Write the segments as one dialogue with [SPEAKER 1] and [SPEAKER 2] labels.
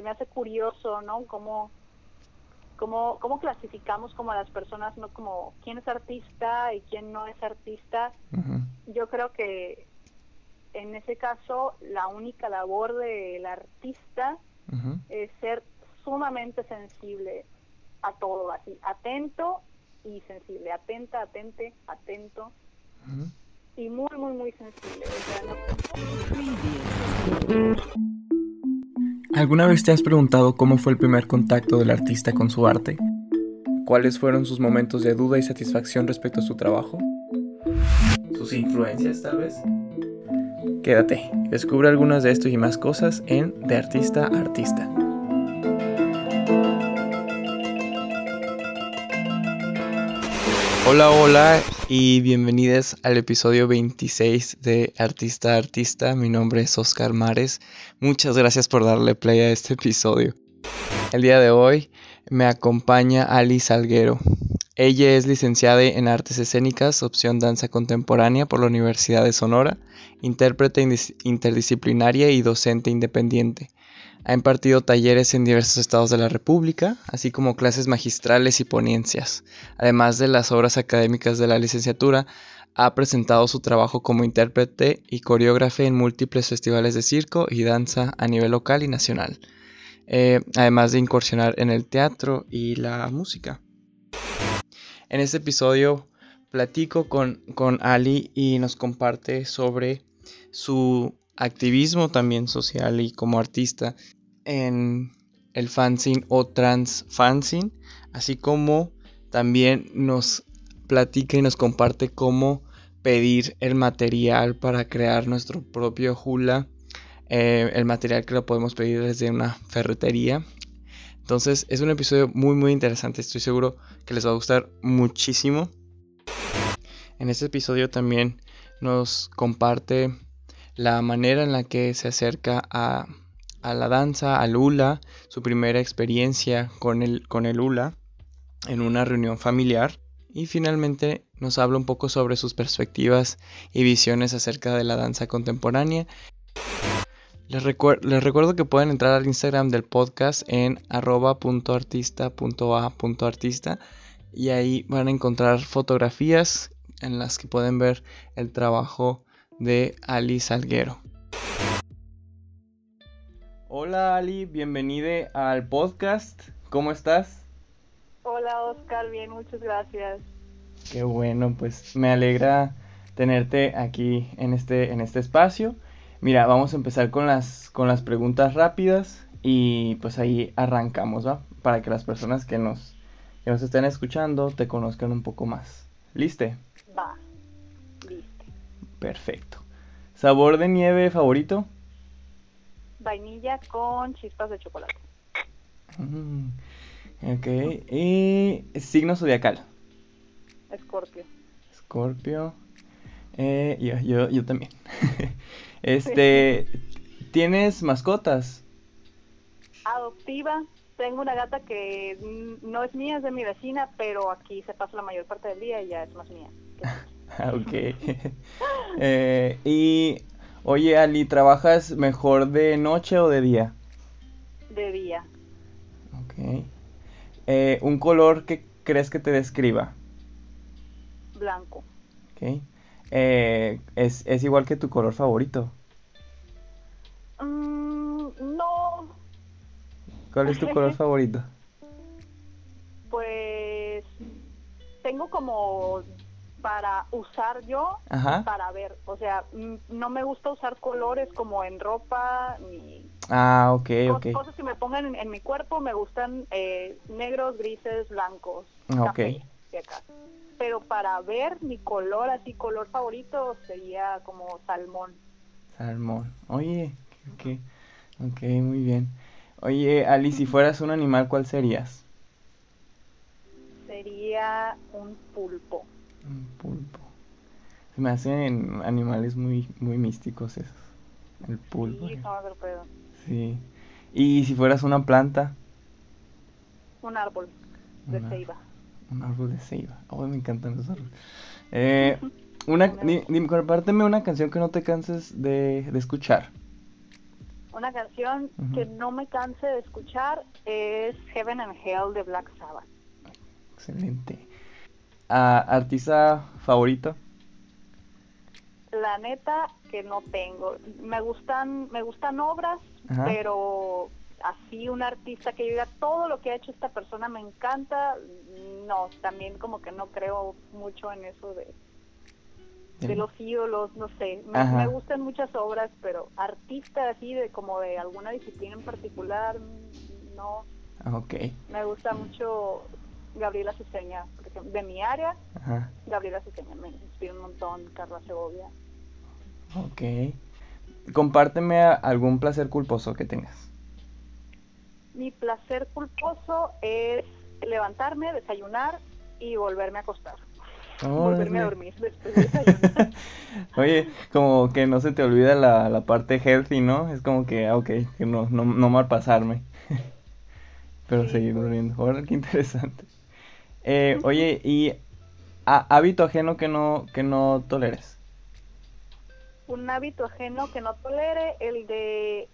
[SPEAKER 1] se me hace curioso, ¿no? Cómo, cómo, cómo clasificamos como a las personas, ¿no? Como quién es artista y quién no es artista. Yo creo que en ese caso la única labor del artista es ser sumamente sensible a todo, así, atento y sensible, atenta, atente, atento y muy, muy, muy sensible.
[SPEAKER 2] ¿Alguna vez te has preguntado cómo fue el primer contacto del artista con su arte? ¿Cuáles fueron sus momentos de duda y satisfacción respecto a su trabajo? ¿Sus influencias tal vez? Quédate, descubre algunas de estos y más cosas en De Artista a Artista. Hola, hola y bienvenidos al episodio 26 de Artista Artista. Mi nombre es Oscar Mares. Muchas gracias por darle play a este episodio. El día de hoy me acompaña Ali Salguero. Ella es licenciada en Artes Escénicas, opción Danza Contemporánea por la Universidad de Sonora, intérprete interdisciplinaria y docente independiente. Ha impartido talleres en diversos estados de la República, así como clases magistrales y ponencias. Además de las obras académicas de la licenciatura, ha presentado su trabajo como intérprete y coreógrafe en múltiples festivales de circo y danza a nivel local y nacional, eh, además de incursionar en el teatro y la música. En este episodio platico con, Ali y nos comparte sobre su activismo también social y como artista en el fanzine o trans fanzine, así como también nos platica y nos comparte cómo pedir el material para crear nuestro propio hula, eh, el material que lo podemos pedir desde una ferretería entonces es un episodio muy muy interesante, estoy seguro que les va a gustar muchísimo. En este episodio también nos comparte la manera en la que se acerca a, la danza, al hula, su primera experiencia con el, con el hula en una reunión familiar. Y finalmente nos habla un poco sobre sus perspectivas y visiones acerca de la danza contemporánea. Les, recuerdo que pueden entrar al Instagram del podcast en arroba.artista.a.artista y ahí van a encontrar fotografías en las que pueden ver el trabajo de Ali Salguero. Hola Ali, bienvenida al podcast. ¿Cómo estás?
[SPEAKER 1] Hola Oscar, bien, muchas gracias.
[SPEAKER 2] Qué bueno, pues me alegra tenerte aquí en este, en este espacio. Mira, vamos a empezar con las, con las preguntas rápidas y pues ahí arrancamos, ¿va? Para que las personas que nos, que nos estén escuchando te conozcan un poco más. ¿Liste?
[SPEAKER 1] Va.
[SPEAKER 2] Perfecto. ¿Sabor de nieve favorito?
[SPEAKER 1] Vainilla con chispas de chocolate.
[SPEAKER 2] Mm, ok. ¿Y signo zodiacal?
[SPEAKER 1] Escorpio.
[SPEAKER 2] Escorpio. Eh, yo, yo, yo también. Este, ¿tienes mascotas?
[SPEAKER 1] Adoptiva. Tengo una gata que no es mía, es de mi vecina, pero aquí se pasa la mayor parte del día y ya es más mía.
[SPEAKER 2] ok. Eh, y, oye, Ali, ¿trabajas mejor de noche o de día?
[SPEAKER 1] De día.
[SPEAKER 2] Ok. Eh, ¿Un color que crees que te describa?
[SPEAKER 1] Blanco.
[SPEAKER 2] Ok. Eh, ¿es, ¿Es igual que tu color favorito?
[SPEAKER 1] Mm, no.
[SPEAKER 2] ¿Cuál es tu color favorito?
[SPEAKER 1] Pues tengo como para usar yo, para ver. O sea, mm, no me gusta usar colores como en ropa ni...
[SPEAKER 2] Ah, ok, ok.
[SPEAKER 1] Cosas que me pongan en, mi cuerpo me gustan eh, negros, grises, blancos.
[SPEAKER 2] Ok.
[SPEAKER 1] acá pero para ver mi color, así color favorito, sería como salmón.
[SPEAKER 2] Salmón. Oye, ok, ok, muy bien. Oye, Ali, si fueras un animal, ¿cuál serías?
[SPEAKER 1] Sería un pulpo.
[SPEAKER 2] Un pulpo. Se me hacen animales muy, muy místicos esos. El pulpo.
[SPEAKER 1] Sí,
[SPEAKER 2] Sí. ¿Y si fueras una planta?
[SPEAKER 1] Un árbol de ceiba.
[SPEAKER 2] Un árbol de ceiba. Oh, me encantan los árboles. Eh, una, compárteme una canción que no te canses de, de escuchar.
[SPEAKER 1] Una canción que no me canse de escuchar es Heaven and Hell de Black Sabbath.
[SPEAKER 2] Excelente. ¿Artista favorito?
[SPEAKER 1] La neta que no tengo. Me gustan, me gustan obras, pero así un artista que diga todo lo que ha hecho esta persona me encanta, no, también como que no creo mucho en eso de, de los ídolos, no sé, me, gustan muchas obras, pero artista así de como de alguna disciplina en particular, no.
[SPEAKER 2] Ah, ok.
[SPEAKER 1] Me gusta mucho Gabriela De mi área, Gabriela Ciseña me inspira un montón, Carla Segovia.
[SPEAKER 2] Ok. Compárteme algún placer culposo que tengas.
[SPEAKER 1] Mi placer culposo es levantarme, desayunar y volverme a acostar. volverme a dormir después de desayunar.
[SPEAKER 2] Oye, como que no se te olvida la, la parte healthy, ¿no? Es como que, ah, ok, que no, no, no mal pasarme. Pero seguir durmiendo. Ahora, qué interesante. Eh, oye, ¿y hábito ajeno que no, que no toleres?
[SPEAKER 1] Un hábito ajeno que no tolere, el de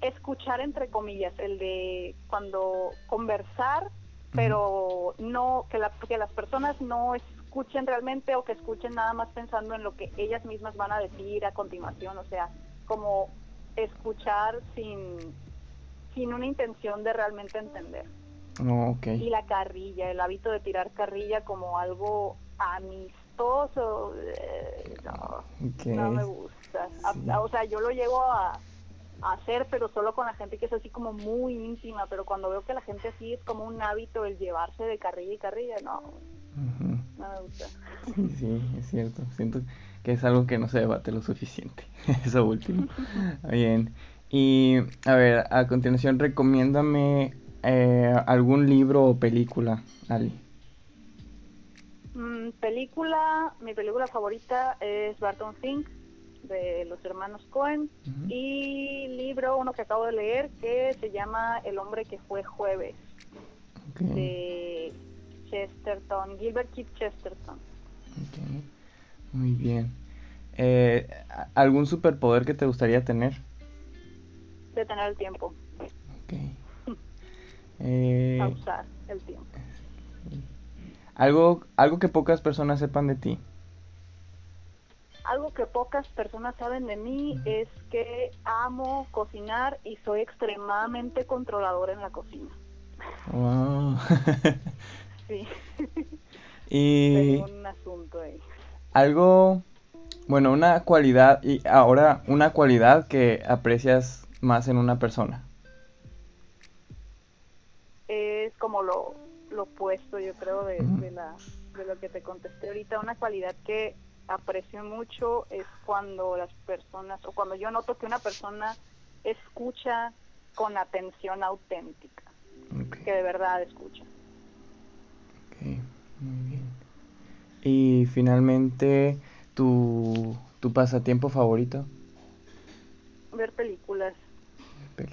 [SPEAKER 1] escuchar entre comillas, el de cuando conversar, pero no que, la, que las personas no escuchen realmente o que escuchen nada más pensando en lo que ellas mismas van a decir a continuación, o sea, como escuchar sin, sin una intención de realmente entender.
[SPEAKER 2] Oh,
[SPEAKER 1] y la carrilla, el hábito de tirar carrilla como algo amistoso, eh, no, me gusta. o sea, yo lo llego a, hacer, pero solo con la gente que es así como muy íntima, pero cuando veo que la gente así es como un hábito el llevarse de carrilla y carrilla, no, no me gusta.
[SPEAKER 2] Sí, es cierto, siento que es algo que no se debate lo suficiente, eso último. Bien, y a ver, a continuación recomiéndame eh, algún libro o película, Ali.
[SPEAKER 1] Mm, película, mi película favorita es Barton Fink de los hermanos Cohen y libro, uno que acabo de leer, que se llama El hombre que fue jueves, de Chesterton, Gilbert Keith Chesterton.
[SPEAKER 2] Muy bien. Eh, ¿Algún superpoder que te gustaría tener?
[SPEAKER 1] Detener el tiempo.
[SPEAKER 2] Eh,
[SPEAKER 1] Pausar el tiempo.
[SPEAKER 2] Algo, algo que pocas personas sepan de ti.
[SPEAKER 1] Algo que pocas personas saben de mí es que amo cocinar y soy extremadamente controladora en la cocina.
[SPEAKER 2] Wow.
[SPEAKER 1] sí.
[SPEAKER 2] Y
[SPEAKER 1] Tengo un asunto ahí.
[SPEAKER 2] Algo, bueno, una cualidad y ahora una cualidad que aprecias más en una persona.
[SPEAKER 1] Es como lo, lo opuesto, yo creo, de, de, la, de lo que te contesté ahorita. Una cualidad que aprecio mucho es cuando las personas, o cuando yo noto que una persona escucha con atención auténtica, que de verdad escucha.
[SPEAKER 2] Ok, muy bien. Y finalmente, ¿tu, tu pasatiempo favorito?
[SPEAKER 1] Ver películas.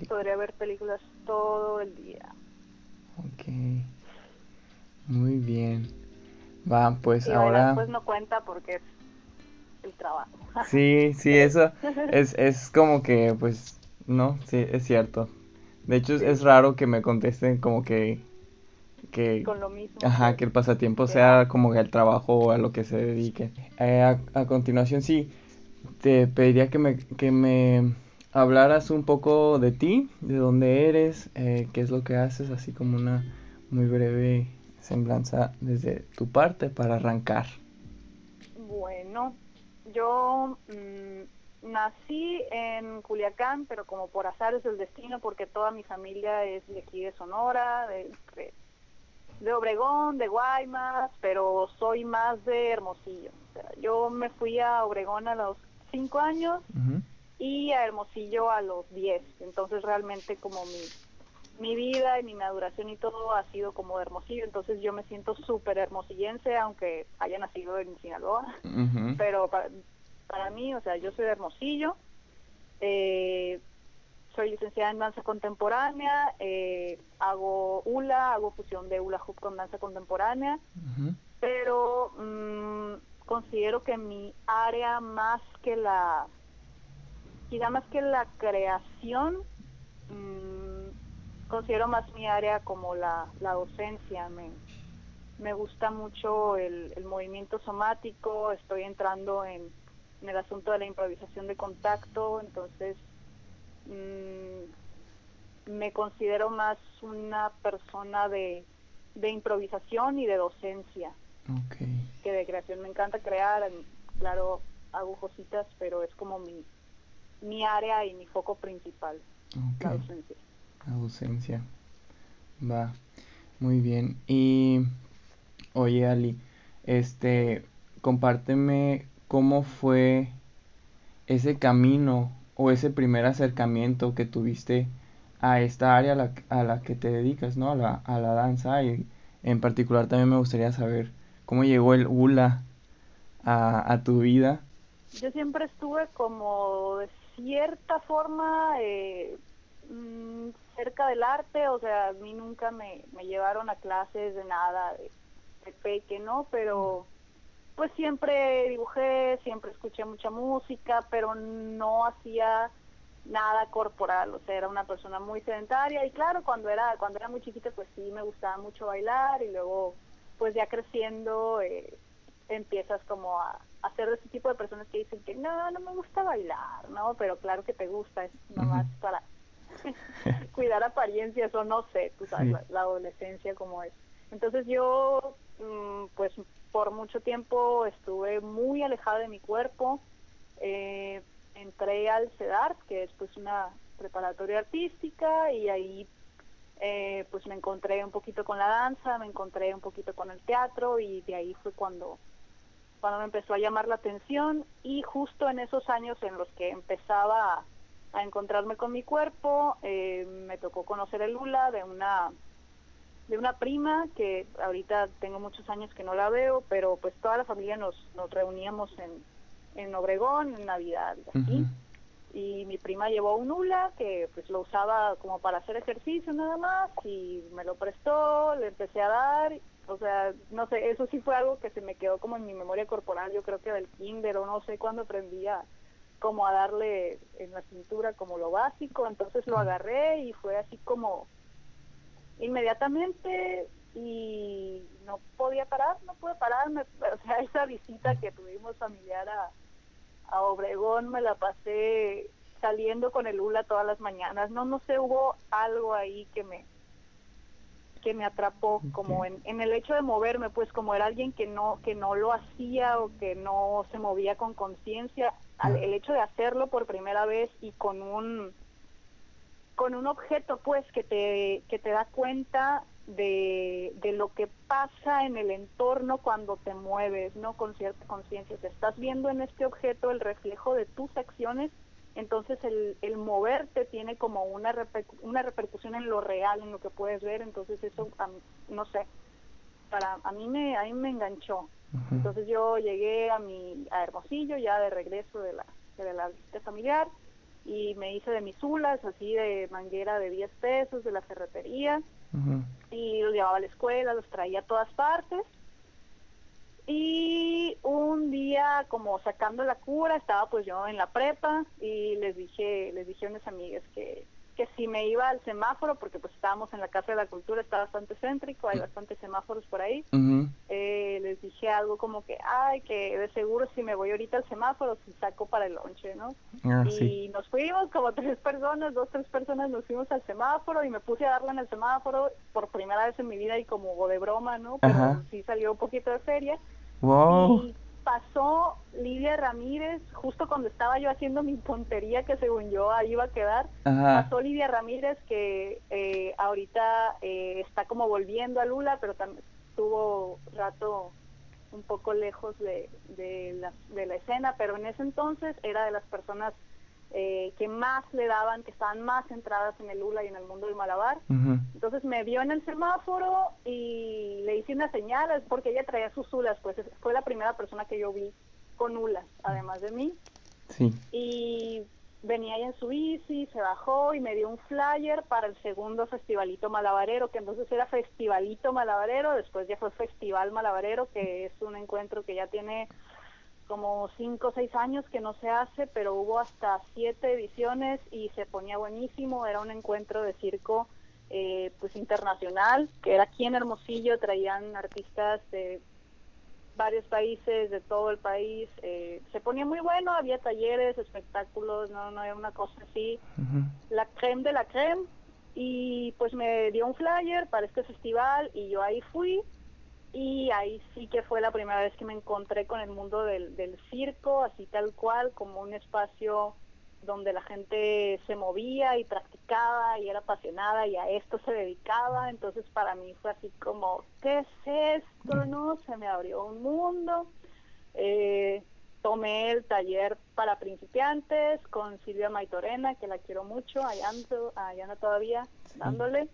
[SPEAKER 1] Podría ver películas todo el día.
[SPEAKER 2] Ok. Muy bien. Va, pues ahora...
[SPEAKER 1] Pues no cuenta porque es el trabajo.
[SPEAKER 2] Sí, sí, eso es, es como que, pues, no, sí, es cierto. De hecho, es, raro que me contesten como que... que
[SPEAKER 1] Con lo mismo.
[SPEAKER 2] Ajá, que el pasatiempo sea como que el trabajo o a lo que se dedique. Eh, a, continuación, sí, te pediría que me, que me hablaras un poco de ti, de dónde eres, eh, qué es lo que haces, así como una muy breve semblanza desde tu parte para arrancar.
[SPEAKER 1] Bueno, yo mm, nací en Culiacán, pero como por azares del destino, porque toda mi familia es de aquí de Sonora, de, de, Obregón, de Guaymas, pero soy más de Hermosillo. yo me fui a Obregón a los cinco años y a Hermosillo a los diez. Entonces realmente como mi mi vida y mi maduración y todo ha sido como de Hermosillo, entonces yo me siento súper hermosillense, aunque haya nacido en Sinaloa, pero para, mí, o sea, yo soy de Hermosillo, eh, soy licenciada en danza contemporánea, eh, hago hula, hago fusión de hula hoop con danza contemporánea, pero mm, considero que mi área más que la quizá más que la creación, mm, considero más mi área como la, la docencia. Me, me gusta mucho el, el movimiento somático, estoy entrando en, en, el asunto de la improvisación de contacto, entonces mmm, me considero más una persona de, de improvisación y de docencia que de creación. Me encanta crear, claro, hago cositas, pero es como mi, mi área y mi foco principal, la docencia.
[SPEAKER 2] La docencia. Va, muy bien. Y Oye, Ali, este, compárteme cómo fue ese camino o ese primer acercamiento que tuviste a esta área a la, a la que te dedicas, ¿no? A la, a la danza y en particular también me gustaría saber cómo llegó el hula a, a tu vida.
[SPEAKER 1] Yo siempre estuve como de cierta forma eh, mm, cerca del arte, o sea, a mí nunca me, me llevaron a clases de nada, de peque, ¿no? Pero pues siempre dibujé, siempre escuché mucha música, pero no hacía nada corporal, o sea, era una persona muy sedentaria y claro, cuando era cuando era muy chiquita pues sí me gustaba mucho bailar y luego pues ya creciendo eh, empiezas como a, hacer de ese tipo de personas que dicen que no, no me gusta bailar, ¿no? Pero claro que te gusta, es nomás para cuidar apariencias o no sé, tú sabes, la adolescencia como es. Entonces yo Mm, pues por mucho tiempo estuve muy alejada de mi cuerpo. Eh, entré al CEDAR, que es pues una preparatoria artística, y ahí eh, pues me encontré un poquito con la danza, me encontré un poquito con el teatro, y de ahí fue cuando, cuando me empezó a llamar la atención. Y justo en esos años en los que empezaba a, encontrarme con mi cuerpo, eh, me tocó conocer el Lula de una de una prima que ahorita tengo muchos años que no la veo, pero pues toda la familia nos, nos reuníamos en, en Obregón en Navidad, así. Y mi prima llevó un hula que pues lo usaba como para hacer ejercicio nada más y me lo prestó, le empecé a dar, o sea, no sé, eso sí fue algo que se me quedó como en mi memoria corporal, yo creo que del kinder o no sé cuándo aprendí a como a darle en la cintura como lo básico, entonces lo agarré y fue así como inmediatamente y no podía parar, no pude pararme, o sea, esa visita que tuvimos familiar a, a Obregón me la pasé saliendo con el hula todas las mañanas, no, no sé, hubo algo ahí que me que me atrapó como en, en el hecho de moverme pues como era alguien que no que no lo hacía o que no se movía con conciencia el hecho de hacerlo por primera vez y con un con un objeto pues que te, que te da cuenta de, de, lo que pasa en el entorno cuando te mueves, ¿no? Con cierta conciencia. Te estás viendo en este objeto el reflejo de tus acciones, entonces el, el moverte tiene como una, una repercusión en lo real, en lo que puedes ver, entonces eso, no sé, para a mí me, a mí me enganchó. Entonces yo llegué a mi a Hermosillo ya de regreso de la, de la visita familiar y me hice de mis hulas, así de manguera de 10 pesos de la ferretería, y los llevaba a la escuela, los traía a todas partes. Y un día, como sacando la cura, estaba pues yo en la prepa y les dije, les dije a unas amigas que que si me iba al semáforo, porque pues estábamos en la Casa de la Cultura, está bastante céntrico, hay bastantes semáforos por ahí, eh, les dije algo como que, ay, que de seguro si me voy ahorita al semáforo, si saco para el lonche, ¿no? Ah, y nos fuimos como tres personas, dos, tres personas nos fuimos al semáforo y me puse a darle en el semáforo por primera vez en mi vida y como de broma, ¿no? Pero sí salió un poquito de feria.
[SPEAKER 2] Wow.
[SPEAKER 1] Pasó Lidia Ramírez, justo cuando estaba yo haciendo mi tontería que según yo ahí iba a quedar, pasó Lidia Ramírez que eh, ahorita eh, está como volviendo a Lula, pero también estuvo rato un poco lejos de, de, la, de la escena, pero en ese entonces era de las personas eh, que más le daban, que estaban más centradas en el Lula y en el mundo del malabar. Entonces me vio en el semáforo y le hice una señal, porque ella traía sus ulas, pues fue la primera persona que yo vi con ulas, además de mí.
[SPEAKER 2] Sí.
[SPEAKER 1] Y venía ella en su bici, se bajó y me dio un flyer para el segundo festivalito malabarero, que entonces era festivalito malabarero, después ya fue festival malabarero, que es un encuentro que ya tiene como cinco o seis años que no se hace, pero hubo hasta siete ediciones y se ponía buenísimo. Era un encuentro de circo eh, pues internacional, que era aquí en Hermosillo, traían artistas de varios países, de todo el país. Eh, se ponía muy bueno, había talleres, espectáculos, no, no era una cosa así. La creme de la creme. Y pues me dio un flyer para este festival y yo ahí fui y ahí sí que fue la primera vez que me encontré con el mundo del, del circo, así tal cual, como un espacio donde la gente se movía y practicaba y era apasionada y a esto se dedicaba. Entonces para mí fue así como, ¿qué es esto? ¿No? Se me abrió un mundo. Eh, tomé el taller para principiantes con Silvia Maitorena, que la quiero mucho, allá ando, allá ando todavía dándole.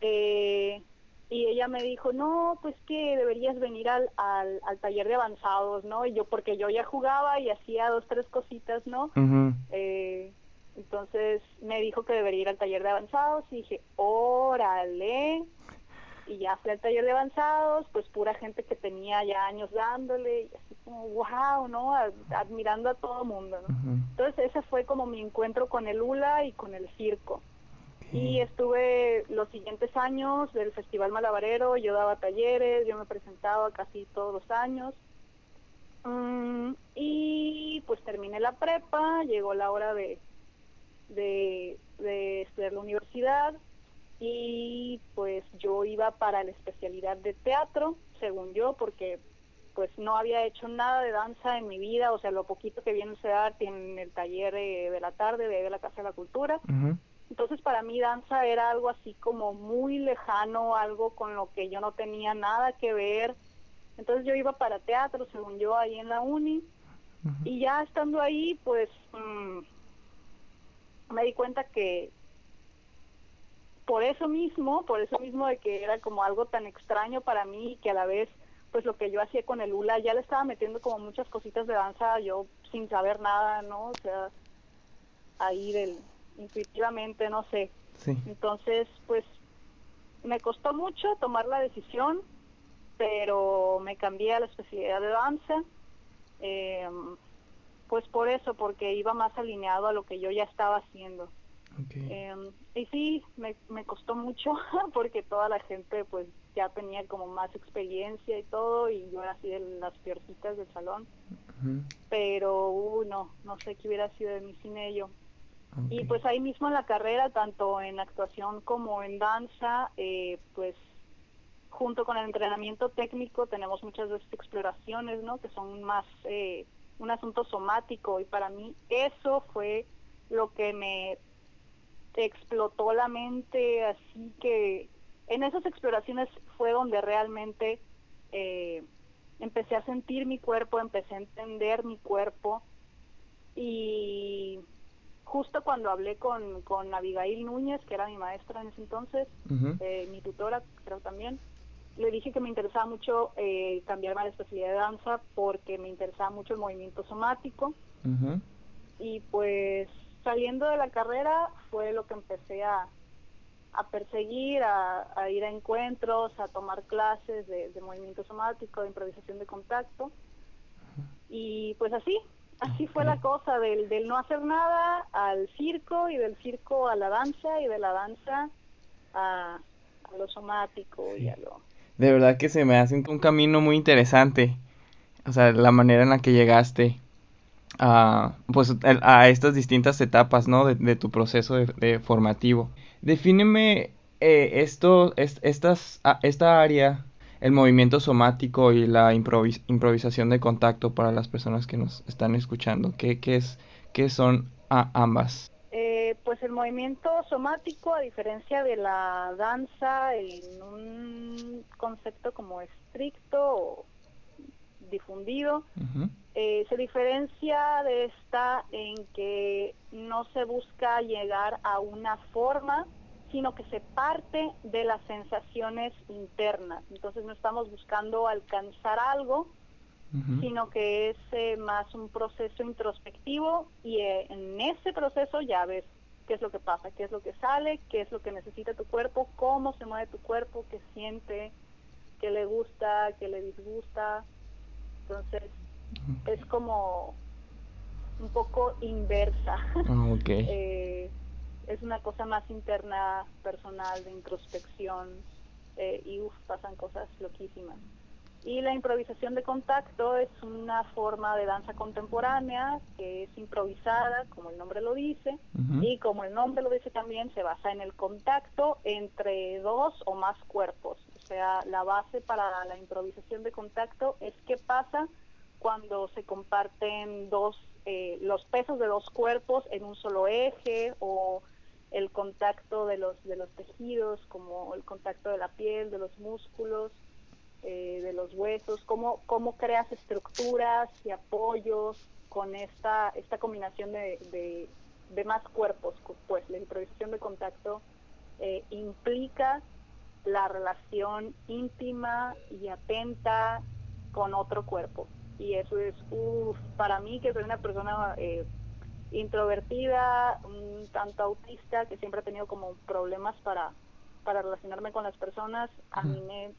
[SPEAKER 1] Eh, y ella me dijo, no, pues que deberías venir al, al, taller de avanzados, ¿no? Y yo, porque yo ya jugaba y hacía dos, tres cositas, ¿no? eh, entonces me dijo que debería ir al taller de avanzados y dije, órale. Y ya fui al taller de avanzados, pues pura gente que tenía ya años dándole, y así como, wow, ¿no? admirando a todo mundo, ¿no? Entonces ese fue como mi encuentro con el hula y con el circo. Y estuve los siguientes años del Festival Malabarero, yo daba talleres, yo me presentaba casi todos los años. Mm, y pues terminé la prepa, llegó la hora de, de, de estudiar la universidad y pues yo iba para la especialidad de teatro, según yo, porque pues no había hecho nada de danza en mi vida, o sea, lo poquito que viene a dar en el taller de, la tarde de, la Casa de la Cultura. Entonces para mí danza era algo así como muy lejano, algo con lo que yo no tenía nada que ver. Entonces yo iba para teatro, según yo, ahí en la uni. Y ya estando ahí, pues mm, me di cuenta que por eso mismo, por eso mismo de que era como algo tan extraño para mí y que a la vez pues lo que yo hacía con el hula ya le estaba metiendo como muchas cositas de danza yo sin saber nada, ¿no? O sea, ahí del intuitivamente, no sé. Entonces, pues me costó mucho tomar la decisión, pero me cambié a la especialidad de danza, eh, pues por eso, porque iba más alineado a lo que yo ya estaba haciendo. Eh, y sí, me, me costó mucho porque toda la gente pues ya tenía como más experiencia y todo y yo era así de las peorcitas del salón. Pero, uh, no, no sé qué hubiera sido de mí sin ello. Y pues ahí mismo en la carrera, tanto en actuación como en danza, eh, pues junto con el entrenamiento técnico tenemos muchas veces exploraciones, ¿no? Que son más eh, un asunto somático. Y para mí eso fue lo que me explotó la mente, así que en esas exploraciones fue donde realmente eh, empecé a sentir mi cuerpo, empecé a entender mi cuerpo. Y justo cuando hablé con, con Abigail Núñez, que era mi maestra en ese entonces, eh, mi tutora creo también, le dije que me interesaba mucho eh, cambiarme a la especialidad de danza porque me interesaba mucho el movimiento somático. Y pues saliendo de la carrera fue lo que empecé a, a perseguir, a, ir a encuentros, a tomar clases de, de movimiento somático, de improvisación de contacto. Y pues así, Así fue la cosa, del, del no hacer nada al circo y del circo a la danza y de la danza a, lo somático y a lo...
[SPEAKER 2] De verdad que se me hace un, camino muy interesante, o sea, la manera en la que llegaste a, pues, a estas distintas etapas, ¿no? De, tu proceso de, formativo. Defíneme eh, esto, estas, esta área el movimiento somático y la improvisación de contacto para las personas que nos están escuchando? ¿Qué, qué, es, qué son ambas?
[SPEAKER 1] Eh, pues el movimiento somático, a diferencia de la danza, en un concepto como estricto o difundido, eh, se diferencia de esta en que no se busca llegar a una forma, sino que se parte de las sensaciones internas. Entonces no estamos buscando alcanzar algo, sino que es eh, más un proceso introspectivo y eh, en ese proceso ya ves qué es lo que pasa, qué es lo que sale, qué es lo que necesita tu cuerpo, cómo se mueve tu cuerpo, qué siente, qué le gusta, qué le disgusta. Entonces, es como un poco inversa.
[SPEAKER 2] Ah,
[SPEAKER 1] eh, es una cosa más interna, personal, de introspección, eh, y uf, pasan cosas loquísimas. Y la improvisación de contacto es una forma de danza contemporánea que es improvisada, como el nombre lo dice, y como el nombre lo dice también, se basa en el contacto entre dos o más cuerpos. O sea, la base para la improvisación de contacto es qué pasa cuando se comparten dos, eh, los pesos de dos cuerpos en un solo eje o el contacto de los, de los tejidos, como el contacto de la piel, de los músculos eh, de los huesos, cómo, cómo creas estructuras y apoyos con esta, esta combinación de, de, más cuerpos. Pues la improvisación de contacto eh, implica la relación íntima y atenta con otro cuerpo. Y eso es, para mí que soy una persona eh, introvertida, un tanto autista, que siempre ha tenido como problemas para, para relacionarme con las personas, a mí me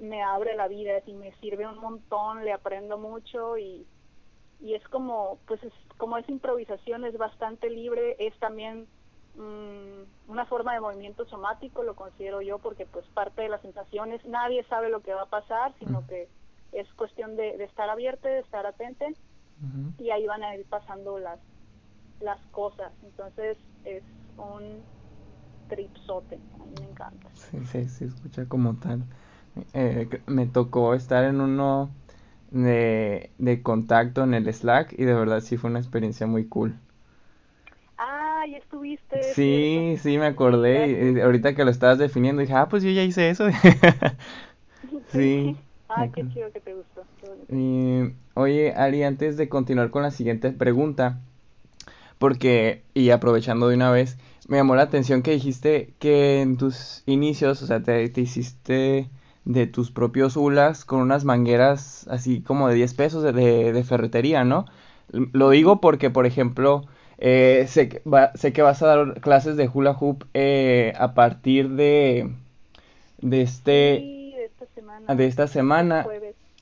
[SPEAKER 1] me abre la vida y me sirve un montón, le aprendo mucho y, y es como, pues es, como es improvisación, es bastante libre, es también mm, una forma de movimiento somático, lo considero yo, porque pues parte de las sensaciones, nadie sabe lo que va a pasar, sino que es cuestión de, estar abierto, de estar atento y ahí van a ir pasando las, las cosas. Entonces es un tripsote, a mí me encanta.
[SPEAKER 2] Sí, sí, se escucha como tal. Eh, me tocó estar en uno de, de contacto en el Slack y de verdad sí fue una experiencia muy cool.
[SPEAKER 1] Ah, ya estuviste.
[SPEAKER 2] Sí, sí, me acordé. Y ahorita que lo estabas definiendo dije, ah, pues yo ya hice eso.
[SPEAKER 1] sí. Ah, qué chido que te gustó.
[SPEAKER 2] Y, oye, Ari, antes de continuar con la siguiente pregunta, porque, y aprovechando de una vez, me llamó la atención que dijiste que en tus inicios, o sea, te, te hiciste de tus propios hulas con unas mangueras así como de 10 pesos de, de ferretería, ¿no? Lo digo porque, por ejemplo, eh, sé, que sé que vas a dar clases de hula hoop eh, a partir de, de este...
[SPEAKER 1] de esta semana.
[SPEAKER 2] De esta semana.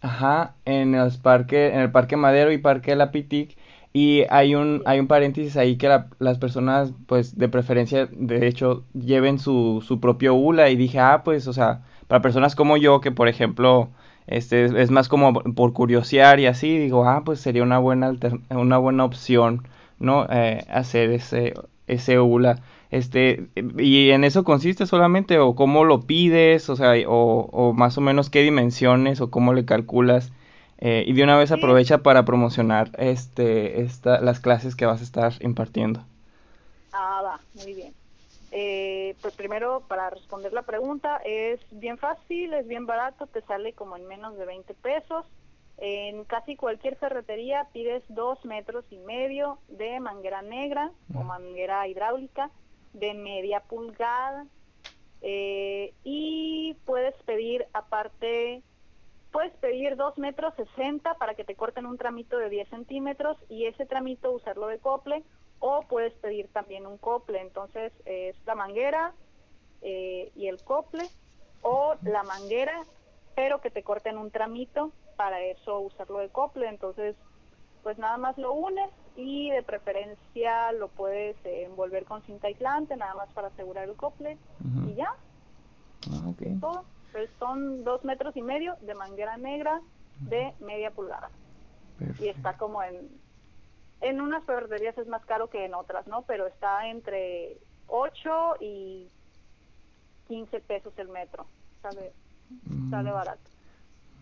[SPEAKER 2] Ajá, en, los parque, en el Parque Madero y Parque La Pitic. Y hay un, hay un paréntesis ahí que las personas, pues, de preferencia, de hecho, lleven su, su propio hula. Y dije, ah, pues, o sea, para personas como yo, que por ejemplo, este es más como por curiosear y así, digo, ah, pues sería una buena una buena opción, ¿no? Eh, hacer ese ese ULA. Este, y en eso consiste solamente, o cómo lo pides, o sea, o, o más o menos qué dimensiones, o cómo le calculas. Eh, y de una vez aprovecha para promocionar este, esta, las clases que vas a estar impartiendo.
[SPEAKER 1] Ah, va, muy bien. Eh, pues primero, para responder la pregunta, es bien fácil, es bien barato, te sale como en menos de 20 pesos. En casi cualquier ferretería pides dos metros y medio de manguera negra o manguera hidráulica de media pulgada eh, y puedes pedir aparte, puedes pedir dos metros sesenta para que te corten un tramito de 10 centímetros y ese tramito usarlo de cople o puedes pedir también un cople. Entonces es la manguera eh, y el cople o la manguera, pero que te corten un tramito para eso usarlo de cople. Entonces, pues nada más lo unes y de preferencia lo puedes eh, envolver con cinta aislante, nada más para asegurar el cople y ya.
[SPEAKER 2] Ah,
[SPEAKER 1] Todo. Son dos metros y medio de manguera negra de media pulgada. Y está como en en unas ferreterías es más caro que en otras, ¿no? Pero está entre 8 y 15 pesos el metro. Sale, mm. sale barato.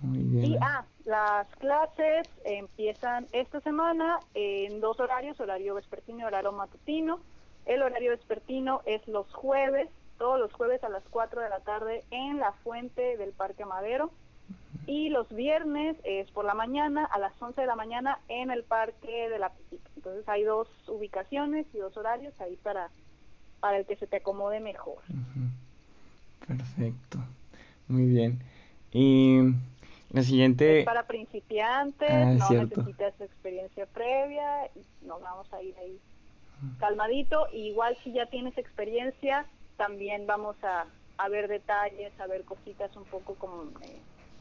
[SPEAKER 2] Muy bien.
[SPEAKER 1] Y, ah, las clases empiezan esta semana en dos horarios, horario vespertino y horario matutino. El horario vespertino es los jueves, todos los jueves a las 4 de la tarde en la fuente del Parque Madero y los viernes es por la mañana a las 11 de la mañana en el Parque de la Piscina. Entonces hay dos ubicaciones y dos horarios ahí para, para el que se te acomode mejor.
[SPEAKER 2] Perfecto, muy bien. Y la siguiente...
[SPEAKER 1] para principiantes, ah, no necesitas experiencia previa, nos vamos a ir ahí calmadito. igual si ya tienes experiencia, también vamos a, a ver detalles, a ver cositas un poco como... Eh,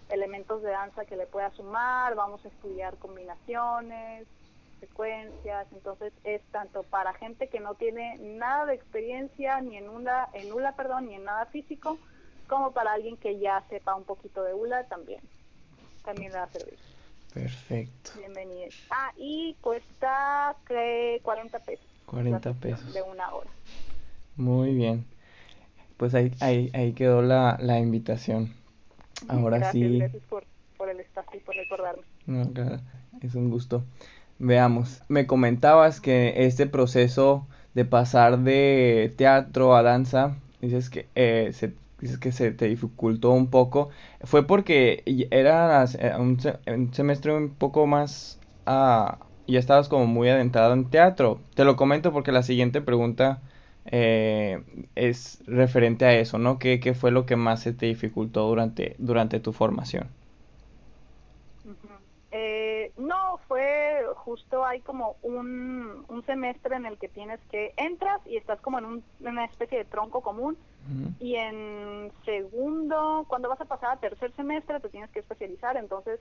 [SPEAKER 1] elementos de danza que le pueda sumar, vamos a estudiar combinaciones, secuencias, entonces es tanto para gente que no tiene nada de experiencia ni en una, en ULA, perdón, ni en nada físico, como para alguien que ya sepa un poquito de ULA también, también le va a servir.
[SPEAKER 2] Perfecto.
[SPEAKER 1] Bienvenido. Ah, y cuesta que 40 pesos.
[SPEAKER 2] 40 pesos.
[SPEAKER 1] De una hora.
[SPEAKER 2] Muy bien. Pues ahí, ahí, ahí quedó la, la invitación. Ahora sí.
[SPEAKER 1] Gracias por, por el espacio y por recordarme.
[SPEAKER 2] No, es un gusto. Veamos, me comentabas que este proceso de pasar de teatro a danza, dices que eh, se, dices que se te dificultó un poco, fue porque era eh, un, semestre un poco más, ah, ya estabas como muy adentrado en teatro. Te lo comento porque la siguiente pregunta eh, es referente a eso, ¿no? ¿Qué, ¿Qué, fue lo que más se te dificultó durante, durante tu formación?
[SPEAKER 1] no, fue justo hay como un, un semestre en el que tienes que entras y estás como en una especie de tronco común y en segundo, cuando vas a pasar a tercer semestre te tienes que especializar, entonces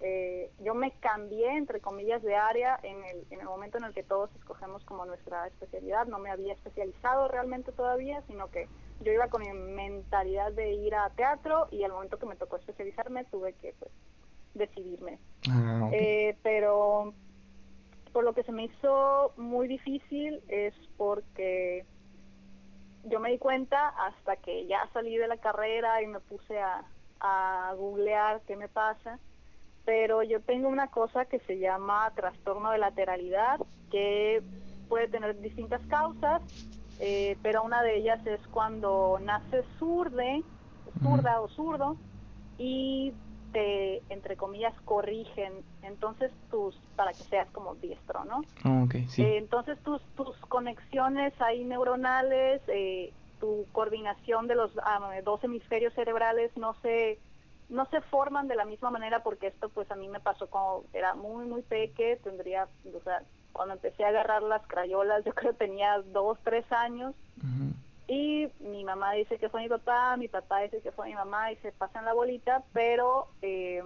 [SPEAKER 1] eh, yo me cambié entre comillas de área en el, en el momento en el que todos escogemos como nuestra especialidad, no me había especializado realmente todavía, sino que yo iba con mi mentalidad de ir a teatro y al momento que me tocó especializarme tuve que pues decidirme. Ah, eh, pero por lo que se me hizo muy difícil es porque yo me di cuenta hasta que ya salí de la carrera y me puse a, a googlear qué me pasa, pero yo tengo una cosa que se llama trastorno de lateralidad, que puede tener distintas causas, eh, pero una de ellas es cuando naces zurde, zurda o zurdo, y entre comillas, corrigen, entonces tus, para que seas como diestro, ¿no?
[SPEAKER 2] Ah,
[SPEAKER 1] eh, entonces tus, tus conexiones ahí neuronales, eh, tu coordinación de los ah, dos hemisferios cerebrales no se no se forman de la misma manera porque esto pues a mí me pasó cuando era muy muy peque tendría o sea cuando empecé a agarrar las crayolas yo creo que tenía dos tres años y mi mamá dice que fue mi papá, mi papá dice que fue mi mamá y se pasan la bolita, pero eh,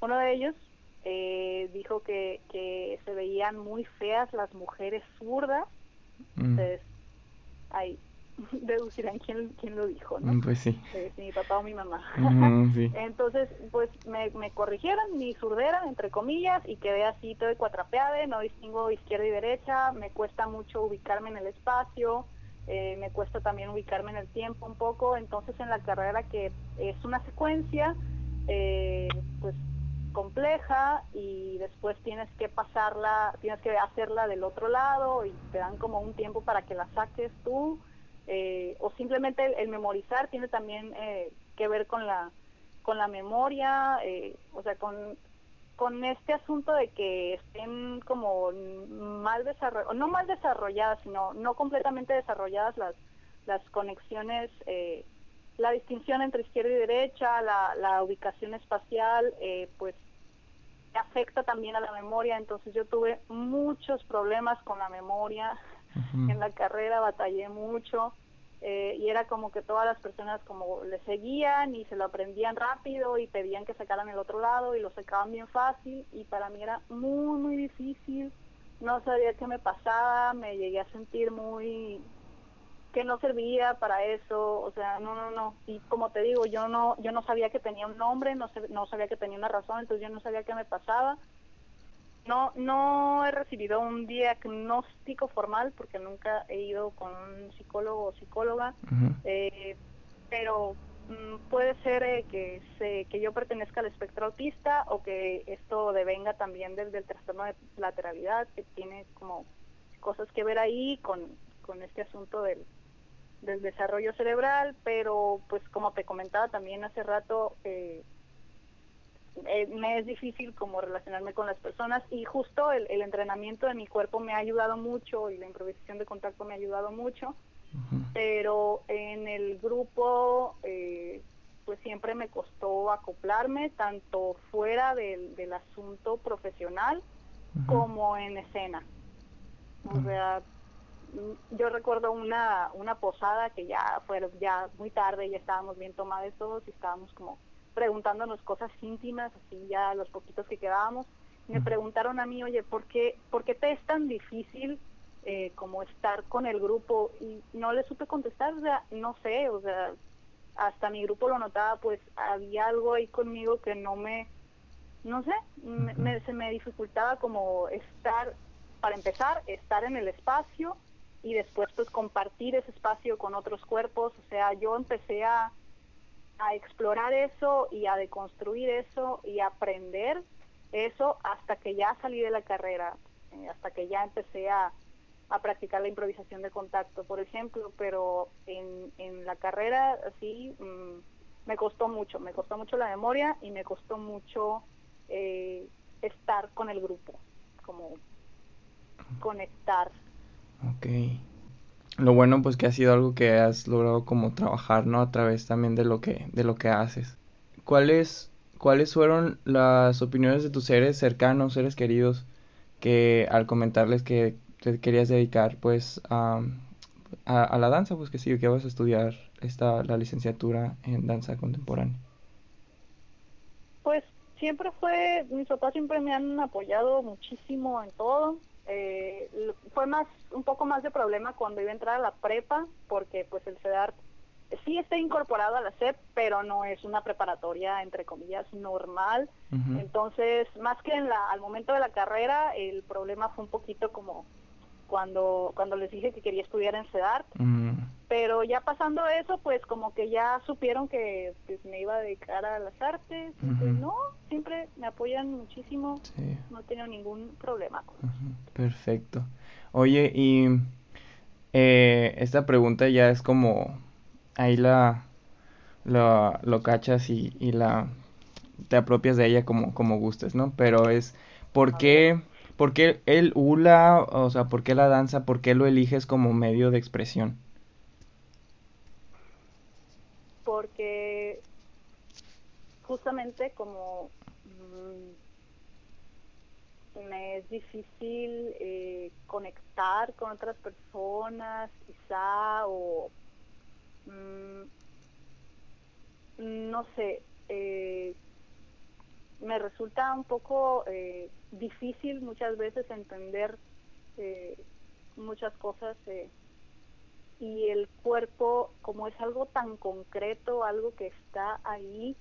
[SPEAKER 1] uno de ellos eh, dijo que, que se veían muy feas las mujeres zurdas. Mm. Entonces, ahí deducirán quién, quién lo dijo, ¿no?
[SPEAKER 2] Mm, pues sí.
[SPEAKER 1] Eh, mi papá o mi mamá.
[SPEAKER 2] sí.
[SPEAKER 1] Entonces, pues me, me corrigieron mi surdera, entre comillas, y quedé así todo cuatrapeada, no distingo izquierda y derecha, me cuesta mucho ubicarme en el espacio, eh, me cuesta también ubicarme en el tiempo un poco, entonces en la carrera que es una secuencia, eh, pues compleja y después tienes que pasarla, tienes que hacerla del otro lado y te dan como un tiempo para que la saques tú eh, o simplemente el, memorizar tiene también eh, que ver con la con la memoria, eh, o sea, con, con este asunto de que estén como mal desarrolladas, no mal desarrolladas, sino no completamente desarrolladas las, las conexiones, la distinción entre izquierda y derecha, la, la ubicación espacial, pues afecta también a la memoria, entonces yo tuve muchos problemas con la memoria, en la carrera batallé mucho eh, y era como que todas las personas como le seguían y se lo aprendían rápido y pedían que sacaran el otro lado y lo sacaban bien fácil y para mí era muy muy difícil. No sabía qué me pasaba me llegué a sentir muy que no servía para eso o sea no no no. Y como te digo yo no yo no sabía que tenía un nombre no no sabía que tenía una razón entonces yo no sabía qué me pasaba no, no he recibido un diagnóstico formal porque nunca he ido con un psicólogo o psicóloga, eh, pero mm, puede ser eh, que, se, que yo pertenezca al espectro autista o que esto devenga también del, del trastorno de lateralidad, que tiene como cosas que ver ahí con, con este asunto del, del desarrollo cerebral, pero pues como te comentaba también hace rato, eh, eh, me es difícil como relacionarme con las personas y justo el, entrenamiento de mi cuerpo me ha ayudado mucho y la improvisación de contacto me ha ayudado mucho, pero en el grupo eh, pues siempre me costó acoplarme tanto fuera del, del asunto profesional como en escena. O sea, yo recuerdo una, una posada que ya fue ya muy tarde, ya estábamos bien tomados todos y estábamos como preguntándonos cosas íntimas, así ya los poquitos que quedábamos. Me preguntaron a mí, oye, ¿por qué, ¿por qué te es tan difícil eh, como estar con el grupo? Y no le supe contestar, o sea, no sé, o sea, hasta mi grupo lo notaba, pues había algo ahí conmigo que no me, no sé, se me dificultaba como estar, para empezar, estar en el espacio y después pues compartir ese espacio con otros cuerpos, o sea, yo empecé a, a explorar eso y a deconstruir eso y aprender eso hasta que ya salí de la carrera, eh, hasta que ya empecé a, a practicar la improvisación de contacto, por ejemplo, pero en, en la carrera así mm, me costó mucho, me costó mucho la memoria y me costó mucho eh, estar con el grupo, como conectar.
[SPEAKER 2] Ok. Lo bueno pues que ha sido algo que has logrado como trabajar, ¿no? A través también de lo que, de lo que haces. ¿Cuáles, ¿Cuáles fueron las opiniones de tus seres cercanos, seres queridos, que al comentarles que te querías dedicar pues a, a, la danza, pues que sí, que vas a estudiar esta, la licenciatura en danza contemporánea?
[SPEAKER 1] Pues siempre fue, mis papás siempre me han apoyado muchísimo en todo. Eh, fue más, un poco más de problema cuando iba a entrar a la prepa, porque pues el CEDAR sí está incorporado a la SEP, pero no es una preparatoria, entre comillas, normal. Entonces, más que en la, al momento de la carrera, el problema fue un poquito como cuando, cuando les dije que quería estudiar en CEDART. Pero ya pasando eso, pues como que ya supieron que pues, me iba a dedicar a las artes. pues, no, siempre me apoyan muchísimo. No tengo ningún problema con
[SPEAKER 2] Perfecto. Oye, y eh, esta pregunta ya es como ahí la, lo cachas y, y la te apropias de ella como, como gustes, ¿no? Pero es, ¿por qué, ¿por qué el hula, o sea, por qué la danza, por qué lo eliges como medio de expresión?
[SPEAKER 1] Porque justamente como mm, me es difícil eh, conectar con otras personas, quizá, o Mm, no sé, eh, me resulta un poco eh, difícil muchas veces entender eh, muchas cosas y el cuerpo como es algo tan concreto, algo que está ahí,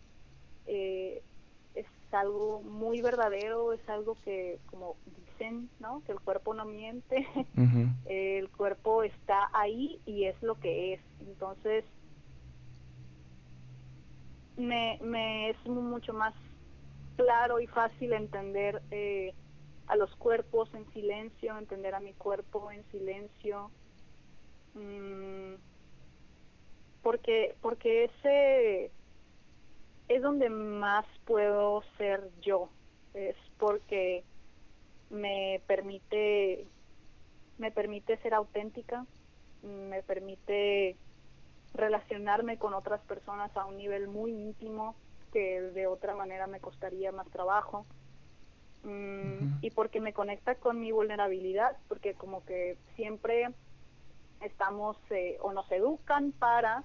[SPEAKER 1] es algo muy verdadero, es algo que como dicen, ¿no? Que el cuerpo no miente, el cuerpo está ahí y es lo que es. Entonces, me, me es mucho más claro y fácil entender eh, a los cuerpos en silencio, entender a mi cuerpo en silencio, mm, porque porque ese es donde más puedo ser yo, es porque me permite me permite ser auténtica, me permite relacionarme con otras personas a un nivel muy íntimo que de otra manera me costaría más trabajo. Mm, y porque me conecta con mi vulnerabilidad, porque como que siempre estamos eh, o nos educan para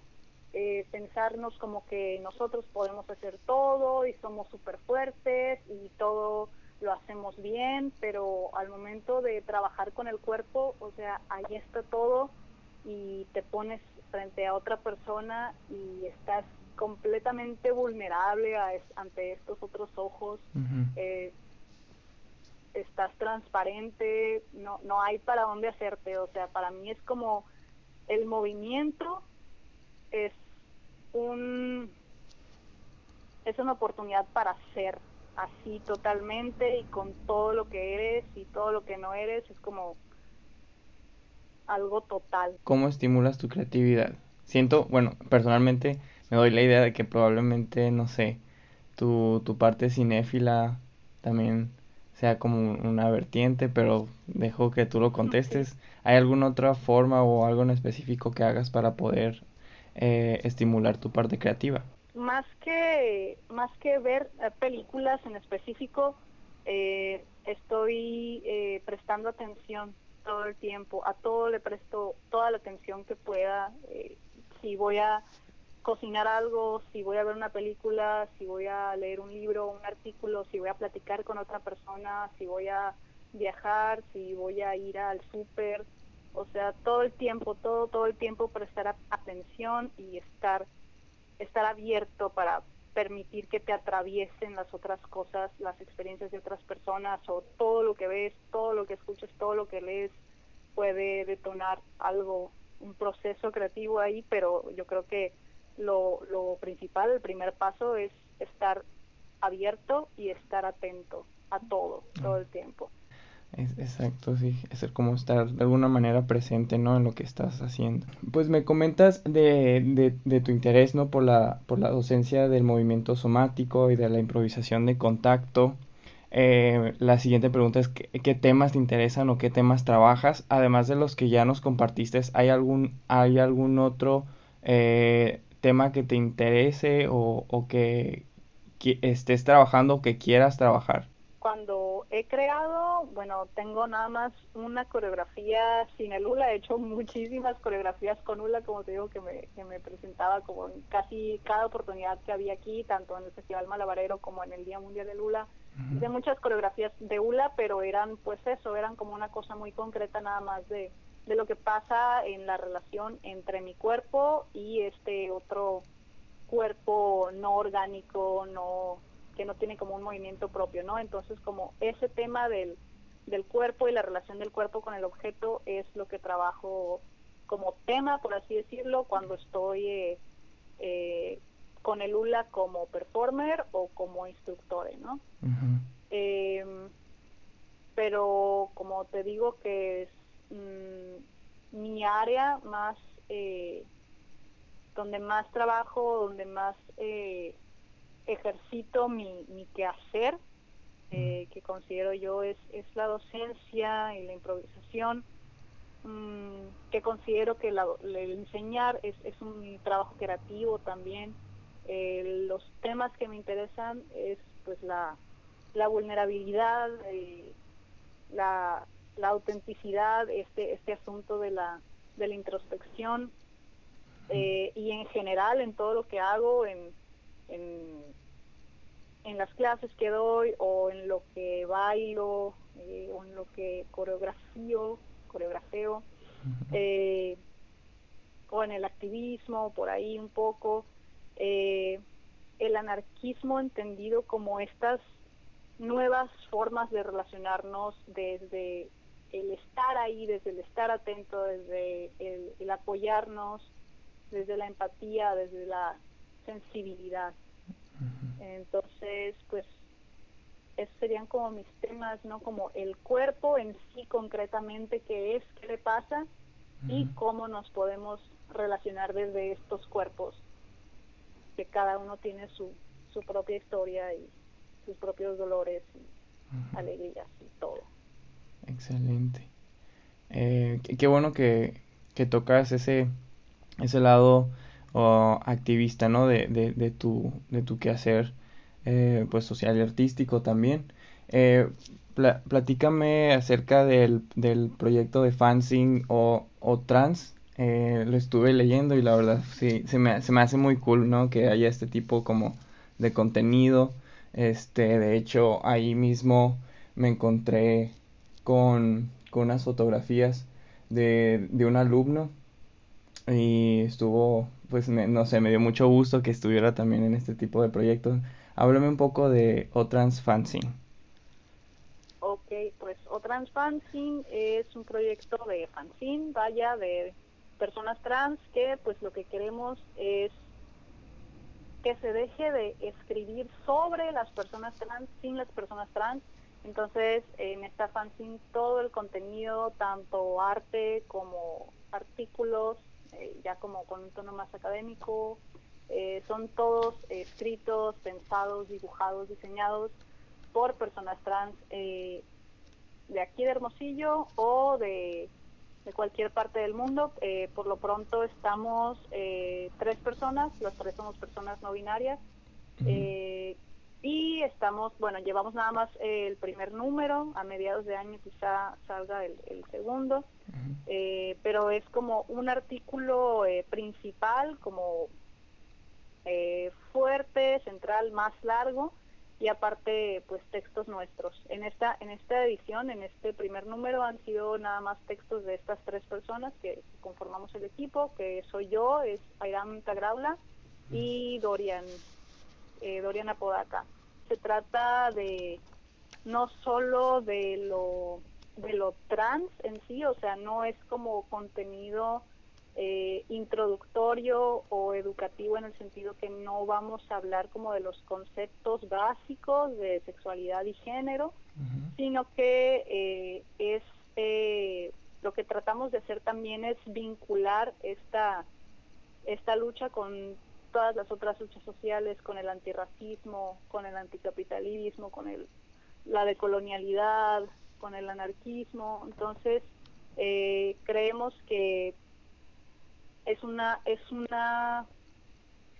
[SPEAKER 1] eh, pensarnos como que nosotros podemos hacer todo y somos súper fuertes y todo lo hacemos bien, pero al momento de trabajar con el cuerpo, o sea, ahí está todo y te pones frente a otra persona y estás completamente vulnerable ante estos otros ojos, eh, estás transparente, no, no hay para dónde hacerte, o sea, para mí es como el movimiento es un es una oportunidad para ser así totalmente y con todo lo que eres y todo lo que no eres es como algo total.
[SPEAKER 2] ¿Cómo estimulas tu creatividad? Siento, bueno, personalmente me doy la idea de que probablemente, no sé, tu, tu parte cinéfila también sea como una vertiente, pero dejo que tú lo contestes. ¿Hay alguna otra forma o algo en específico que hagas para poder eh, estimular tu parte creativa?
[SPEAKER 1] Más que, más que ver eh, películas en específico, eh, estoy prestando atención todo el tiempo, a todo le presto toda la atención que pueda. si voy a cocinar algo, si voy a ver una película, si voy a leer un libro, un artículo, si voy a platicar con otra persona, si voy a viajar, si voy a ir al súper, o sea, todo el tiempo, todo, todo el tiempo prestar atención y estar, estar abierto para permitir que te atraviesen las otras cosas, las experiencias de otras personas o todo lo que ves, todo lo que escuchas, todo lo que lees puede detonar algo, un proceso creativo ahí, pero yo creo que lo, lo principal, el primer paso es estar abierto y estar atento a todo, todo el tiempo.
[SPEAKER 2] exacto, sí, es como estar de alguna manera presente, ¿no? En lo que estás haciendo. Pues me comentas de, de, de, tu interés, ¿no? Por la, por la docencia del movimiento somático y de la improvisación de contacto. Eh, la siguiente pregunta es ¿qué, temas te interesan o qué temas trabajas? Además de los que ya nos compartiste, ¿hay algún, hay algún otro eh, tema que te interese o, o que, que, estés trabajando o que quieras trabajar?
[SPEAKER 1] Cuando he creado, bueno, tengo nada más una coreografía sin el ULA, he hecho muchísimas coreografías con ULA, como te digo, que me, que me presentaba como en casi cada oportunidad que había aquí, tanto en el Festival Malabarero como en el Día Mundial del ULA. Hice muchas coreografías de ULA, pero eran pues eso, eran como una cosa muy concreta nada más de de lo que pasa en la relación entre mi cuerpo y este otro cuerpo no orgánico, no que no tiene como un movimiento propio, ¿no? Entonces, como ese tema del, del cuerpo y la relación del cuerpo con el objeto es lo que trabajo como tema, por así decirlo, cuando estoy eh, eh, con el ULA como performer o como instructor, ¿no? Em, pero como te digo que es Mm, mi área más, eh, donde más trabajo, donde más eh, ejercito mi, mi quehacer, eh, que considero yo es, es la docencia y la improvisación, mm, que considero que el enseñar es, es un trabajo creativo también. los temas que me interesan es pues la, la vulnerabilidad, la, la autenticidad, este, este asunto de la, de la introspección eh, y en general en todo lo que hago, en, en, las clases que doy o en lo que bailo eh, o en lo que coreografío, coreografeo eh, o en el activismo, por ahí un poco. el anarquismo entendido como estas nuevas formas de relacionarnos desde el estar ahí, desde el estar atento, desde el, apoyarnos, desde la empatía, desde la sensibilidad. Entonces, pues, esos serían como mis temas, ¿no? Como el cuerpo en sí concretamente, qué es, qué le pasa y cómo nos podemos relacionar desde estos cuerpos, que cada uno tiene su, su propia historia y sus propios dolores y alegrías y todo.
[SPEAKER 2] Excelente. Eh, qué, bueno que, que, tocas ese, ese lado activista, ¿no? De, de, tu, de tu quehacer, eh, pues social y artístico también. Eh, platícame acerca del, del proyecto de Fansing o, o Trans. Eh, lo estuve leyendo y la verdad sí, se me, se me hace muy cool, ¿no? Que haya este tipo como de contenido. Este, de hecho, ahí mismo me encontré con, unas fotografías de, de, un alumno y estuvo, pues no sé, me dio mucho gusto que estuviera también en este tipo de proyectos. Háblame un poco de Otrans Fanzine.
[SPEAKER 1] Ok, pues Otrans Fanzine es un proyecto de fanzine, vaya, de personas trans que pues lo que queremos es que se deje de escribir sobre las personas trans sin las personas trans entonces, en esta fanzine todo el contenido, tanto arte como artículos, eh, ya como con un tono más académico, eh, son todos escritos, pensados, dibujados, diseñados por personas trans eh, de aquí de Hermosillo o de, cualquier parte del mundo. por lo pronto estamos tres personas, las tres somos personas no binarias. Y estamos, bueno, llevamos nada más el primer número, a mediados de año quizá salga el, segundo, eh, pero es como un artículo eh, principal, como eh, fuerte, central, más largo y aparte pues textos nuestros. En esta en esta edición, en este primer número han sido nada más textos de estas tres personas que conformamos el equipo, que soy yo, es Airam Tagraula y Dorian eh, Dorian Apodaca. Se trata de no solo de lo de lo trans en sí, o sea, no es como contenido eh, introductorio o educativo en el sentido que no vamos a hablar como de los conceptos básicos de sexualidad y género, sino que eh, es eh, lo que tratamos de hacer también es vincular esta esta lucha con todas las otras luchas sociales, con el antirracismo, con el anticapitalismo, con el la decolonialidad, con el anarquismo. Entonces, eh, creemos que es una es una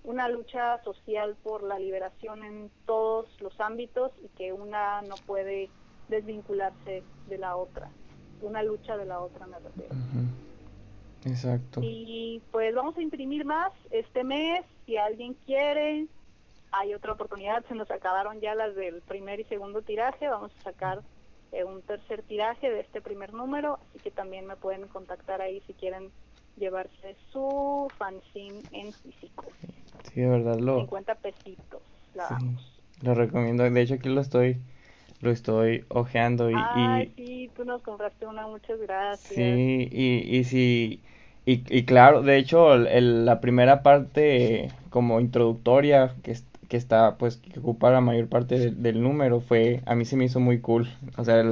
[SPEAKER 1] una lucha social por la liberación en todos los ámbitos y que una no puede desvincularse de la otra. Una lucha de la otra me refiero.
[SPEAKER 2] Exacto.
[SPEAKER 1] Y pues vamos a imprimir más este mes si alguien quiere hay otra oportunidad se nos acabaron ya las del primer y segundo tiraje vamos a sacar eh, un tercer tiraje de este primer número así que también me pueden contactar ahí si quieren llevarse su fanzine en físico.
[SPEAKER 2] Sí, de verdad lo...
[SPEAKER 1] 50 pesitos,
[SPEAKER 2] Lo recomiendo, de hecho aquí lo estoy lo estoy ojeando y...
[SPEAKER 1] Ay, sí, tú nos compraste una, muchas gracias.
[SPEAKER 2] Sí, y, y sí, y, y claro, de hecho el, la primera parte como introductoria que, que está, pues, que ocupa la mayor parte del número fue, a mí se me hizo muy cool, o sea,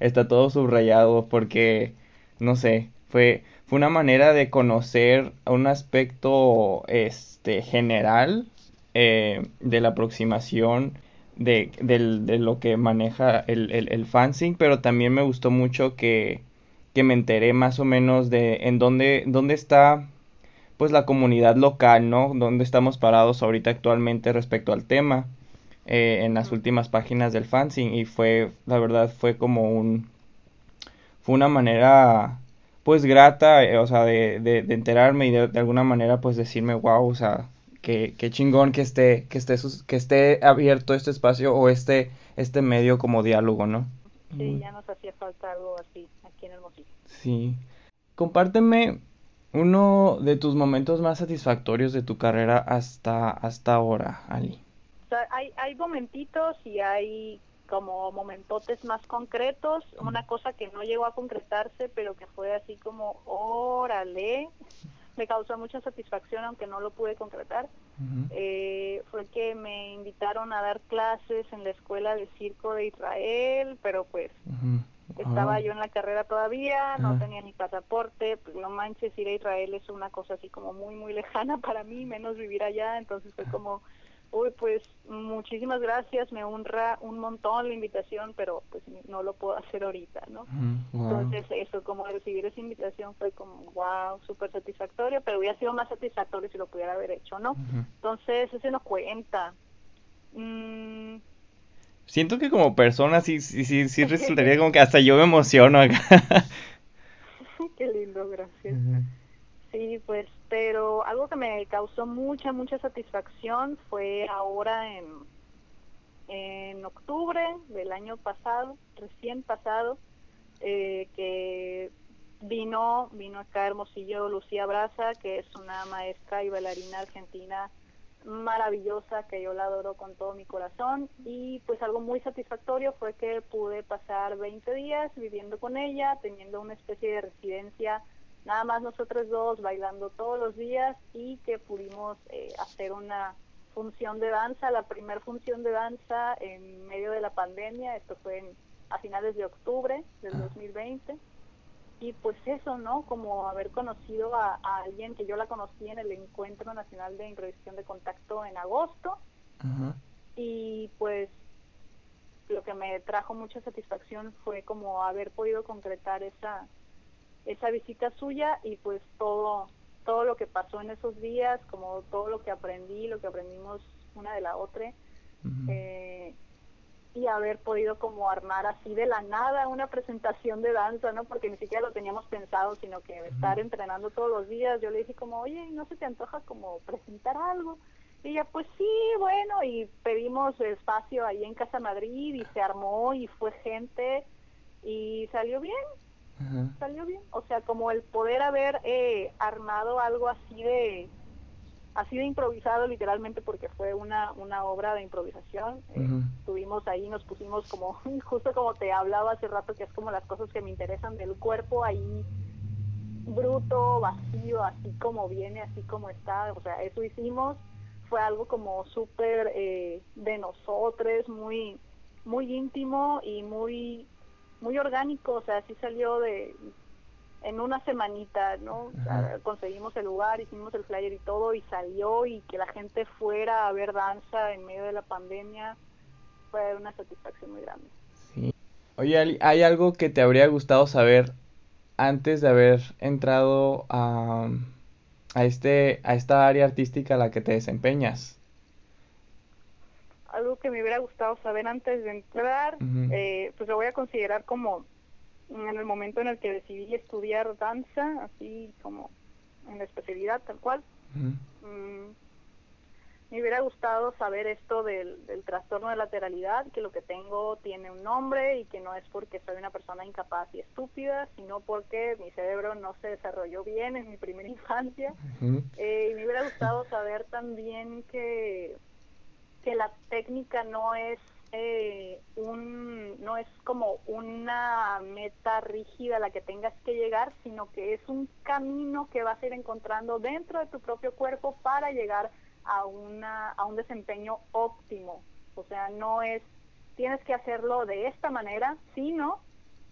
[SPEAKER 2] está todo subrayado porque, no sé, fue, fue una manera de conocer un aspecto este, general eh, de la aproximación de, de, lo que maneja el, el, el pero también me gustó mucho que, que me enteré más o menos de en dónde, dónde está pues la comunidad local, ¿no? Dónde estamos parados ahorita actualmente respecto al tema eh, en las últimas páginas del fanzine y fue, la verdad, fue como un, fue una manera pues grata, eh, o sea, de, de, enterarme y de, alguna manera pues decirme, wow, o sea, qué, qué chingón que esté, que esté, que esté abierto este espacio o este, este medio como diálogo, ¿no?
[SPEAKER 1] Sí, ya nos hacía falta algo así aquí en el Mojito.
[SPEAKER 2] Sí. Compárteme uno de tus momentos más satisfactorios de tu carrera hasta, hasta ahora, Ali.
[SPEAKER 1] O sea, hay, hay momentitos y hay como momentotes más concretos, una cosa que no llegó a concretarse, pero que fue así como, órale, me causó mucha satisfacción, aunque no lo pude concretar, eh, fue que me invitaron a dar clases en la escuela de circo de Israel, pero pues estaba ah. yo en la carrera todavía, no tenía ni pasaporte, pues no manches, ir a Israel es una cosa así como muy, muy lejana para mí, menos vivir allá, entonces fue como Uy, pues muchísimas gracias, me honra un montón la invitación, pero pues no lo puedo hacer ahorita, ¿no? Entonces eso, como recibir esa invitación fue como, wow, súper satisfactorio, pero hubiera sido más satisfactorio si lo pudiera haber hecho, ¿no? Entonces ese no cuenta. Mm.
[SPEAKER 2] Siento que como persona sí, sí, sí, sí resultaría como que hasta yo me emociono acá.
[SPEAKER 1] Qué lindo, gracias. Sí, pues, pero algo que me causó mucha, mucha satisfacción fue ahora en, en octubre del año pasado, recién pasado, eh, que vino, vino acá Hermosillo Lucía Braza, que es una maestra y bailarina argentina maravillosa que yo la adoro con todo mi corazón. Y pues algo muy satisfactorio fue que pude pasar 20 días viviendo con ella, teniendo una especie de residencia nada más nosotros dos bailando todos los días y que pudimos eh, hacer una función de danza, la primera función de danza en medio de la pandemia, esto fue a finales de octubre del 2020. Y pues eso, ¿no? Como haber conocido a, alguien que yo la conocí en el Encuentro Nacional de Improvisación de Contacto en agosto. Y pues lo que me trajo mucha satisfacción fue como haber podido concretar esa, esa visita suya y pues todo todo lo que pasó en esos días, como todo lo que aprendí, lo que aprendimos una de la otra, eh, y haber podido como armar así de la nada una presentación de danza, ¿no? Porque ni siquiera lo teníamos pensado, sino que estar entrenando todos los días, yo le dije como, oye, ¿no se te antoja como presentar algo? Y ya, pues sí, bueno, y pedimos espacio ahí en Casa Madrid y se armó y fue gente y salió bien, salió bien. O sea, como el poder haber eh, armado algo así de así de improvisado literalmente porque fue una, una obra de improvisación. Eh, estuvimos ahí, nos pusimos como, justo como te hablaba hace rato, que es como las cosas que me interesan del cuerpo ahí bruto, vacío, así como viene, así como está. O sea, eso hicimos. Fue algo como súper eh, de nosotros, muy, muy íntimo y muy, muy orgánico. O sea, así salió de, en una semanita, ¿no? conseguimos el lugar, hicimos el flyer y todo y salió y que la gente fuera a ver danza en medio de la pandemia fue una satisfacción muy grande.
[SPEAKER 2] Sí. Oye, ¿hay algo que te habría gustado saber antes de haber entrado a, a, este, a esta área artística a la que te desempeñas?
[SPEAKER 1] Algo que me hubiera gustado saber antes de entrar, eh, pues lo voy a considerar como en el momento en el que decidí estudiar danza, así como en la especialidad tal cual, mm, me hubiera gustado saber esto del, trastorno de lateralidad, que lo que tengo tiene un nombre y que no es porque soy una persona incapaz y estúpida, sino porque mi cerebro no se desarrolló bien en mi primera infancia. Eh, y me hubiera gustado saber también que, que la técnica no es eh, un, no es como una meta rígida a la que tengas que llegar, sino que es un camino que vas a ir encontrando dentro de tu propio cuerpo para llegar a, una, a un desempeño óptimo. O sea, no es, tienes que hacerlo de esta manera, sino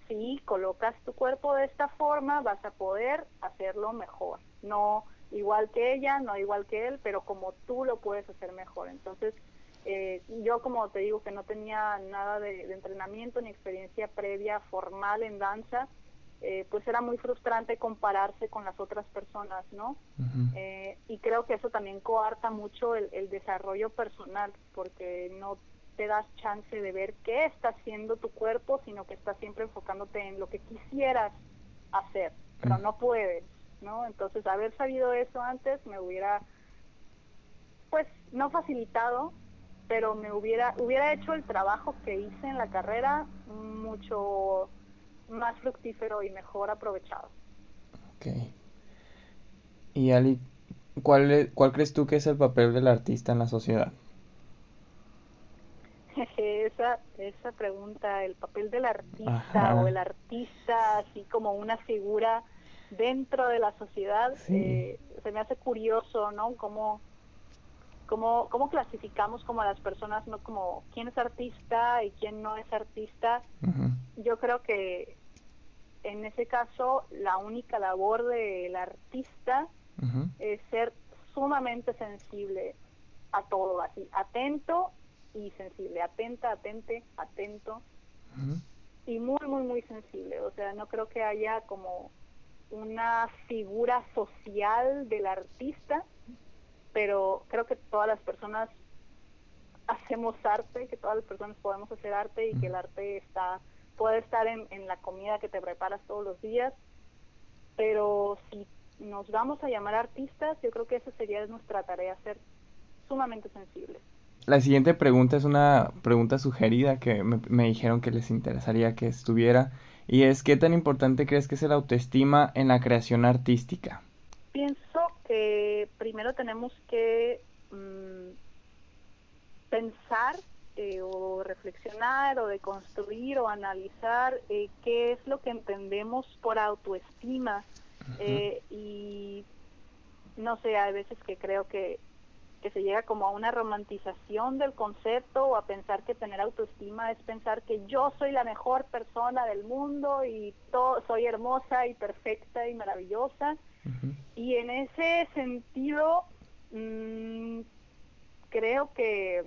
[SPEAKER 1] si colocas tu cuerpo de esta forma, vas a poder hacerlo mejor. No igual que ella, no igual que él, pero como tú lo puedes hacer mejor. Entonces, eh, yo como te digo que no tenía nada de, entrenamiento ni experiencia previa formal en danza, eh, pues era muy frustrante compararse con las otras personas, ¿no? Eh, y creo que eso también coarta mucho el, el, desarrollo personal, porque no te das chance de ver qué está haciendo tu cuerpo, sino que estás siempre enfocándote en lo que quisieras hacer, pero no puedes, ¿no? Entonces, haber sabido eso antes me hubiera, pues, no facilitado, pero me hubiera hubiera hecho el trabajo que hice en la carrera mucho más fructífero y mejor aprovechado.
[SPEAKER 2] Ok. Y Ali, ¿cuál, ¿cuál crees tú que es el papel del artista en la sociedad?
[SPEAKER 1] esa, esa pregunta, el papel del artista o el artista así como una figura dentro de la sociedad, eh, se me hace curioso, ¿no? Cómo, cómo, cómo clasificamos como a las personas, no como quién es artista y quién no es artista. Yo creo que en ese caso la única labor del artista es ser sumamente sensible a todo, así, atento y sensible, atenta, atente, atento. Y muy, muy, muy sensible. O sea, no creo que haya como una figura social del artista, pero creo que todas las personas hacemos arte, que todas las personas podemos hacer arte y que el arte está puede estar en, en la comida que te preparas todos los días, pero si nos vamos a llamar artistas, yo creo que esa sería nuestra tarea, ser sumamente sensibles.
[SPEAKER 2] La siguiente pregunta es una pregunta sugerida que me, me, dijeron que les interesaría que estuviera y es ¿qué tan importante crees que es la autoestima en la creación artística?
[SPEAKER 1] Pienso que primero tenemos que mm, pensar eh, o reflexionar o de construir o analizar eh, qué es lo que entendemos por autoestima. Eh, y no sé, hay veces que creo que, que se llega como a una romantización del concepto o a pensar que tener autoestima es pensar que yo soy la mejor persona del mundo y todo, soy hermosa y perfecta y maravillosa y en ese sentido, mmm, creo que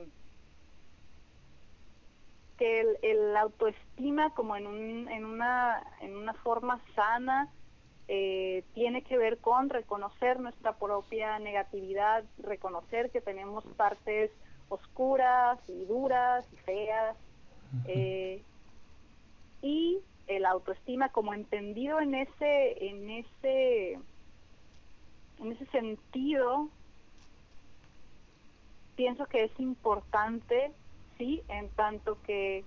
[SPEAKER 1] que el, el, autoestima como en, un, en, una, en una forma sana eh, tiene que ver con reconocer nuestra propia negatividad, reconocer que tenemos partes oscuras y duras y feas. Eh, y el autoestima como entendido en ese, en ese en ese sentido, pienso que es importante, sí, en tanto que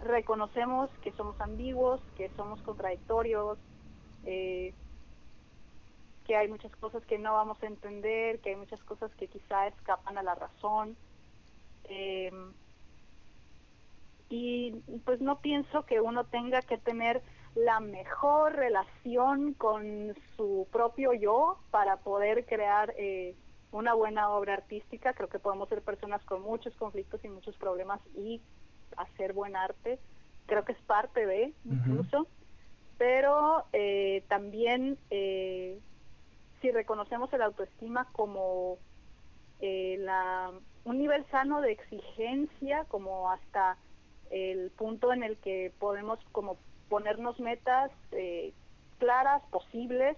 [SPEAKER 1] reconocemos que somos ambiguos, que somos contradictorios, eh, que hay muchas cosas que no vamos a entender, que hay muchas cosas que quizá escapan a la razón. Eh, y pues no pienso que uno tenga que tener la mejor relación con su propio yo para poder crear eh, una buena obra artística. Creo que podemos ser personas con muchos conflictos y muchos problemas y hacer buen arte. Creo que es parte de, incluso. Pero eh, también, eh, si reconocemos el autoestima como eh, la, un nivel sano de exigencia, como hasta el punto en el que podemos como ponernos metas claras, posibles,